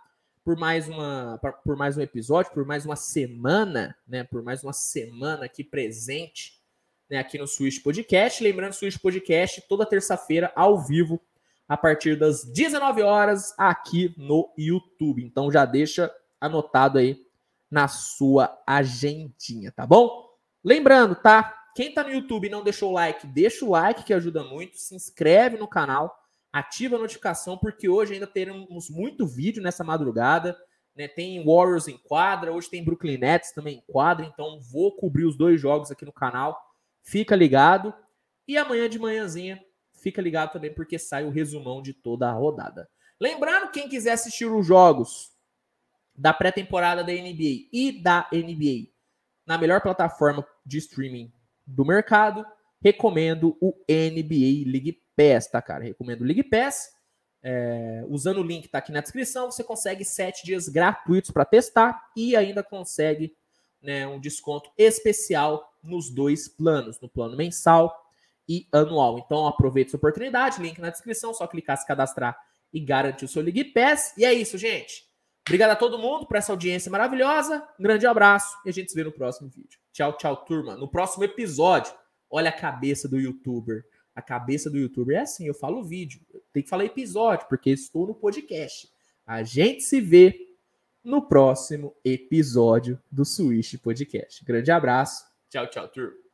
por mais uma por mais um episódio, por mais uma semana, né? Por mais uma semana aqui presente, né, aqui no Switch Podcast. Lembrando, Switch Podcast toda terça-feira ao vivo a partir das 19 horas aqui no YouTube. Então já deixa anotado aí na sua agendinha, tá bom? Lembrando, tá? Quem tá no YouTube e não deixou o like, deixa o like que ajuda muito, se inscreve no canal ativa a notificação, porque hoje ainda teremos muito vídeo nessa madrugada. Né? Tem Warriors em quadra, hoje tem Brooklyn Nets também em quadra, então vou cobrir os dois jogos aqui no canal. Fica ligado. E amanhã de manhãzinha, fica ligado também, porque sai o resumão de toda a rodada. Lembrando, quem quiser assistir os jogos da pré-temporada da NBA e da NBA na melhor plataforma de streaming do mercado, recomendo o NBA League Pass, tá, cara? Recomendo o League Pass. É, usando o link que tá aqui na descrição, você consegue sete dias gratuitos para testar e ainda consegue né, um desconto especial nos dois planos, no plano mensal e anual. Então aproveite essa oportunidade, link na descrição, só clicar, se cadastrar e garantir o seu League Pass. E é isso, gente. Obrigado a todo mundo por essa audiência maravilhosa. Um grande abraço e a gente se vê no próximo vídeo. Tchau, tchau, turma. No próximo episódio, olha a cabeça do youtuber a cabeça do youtuber é assim, eu falo vídeo, tem que falar episódio, porque estou no podcast. A gente se vê no próximo episódio do Switch Podcast. Grande abraço. Tchau, tchau, turma.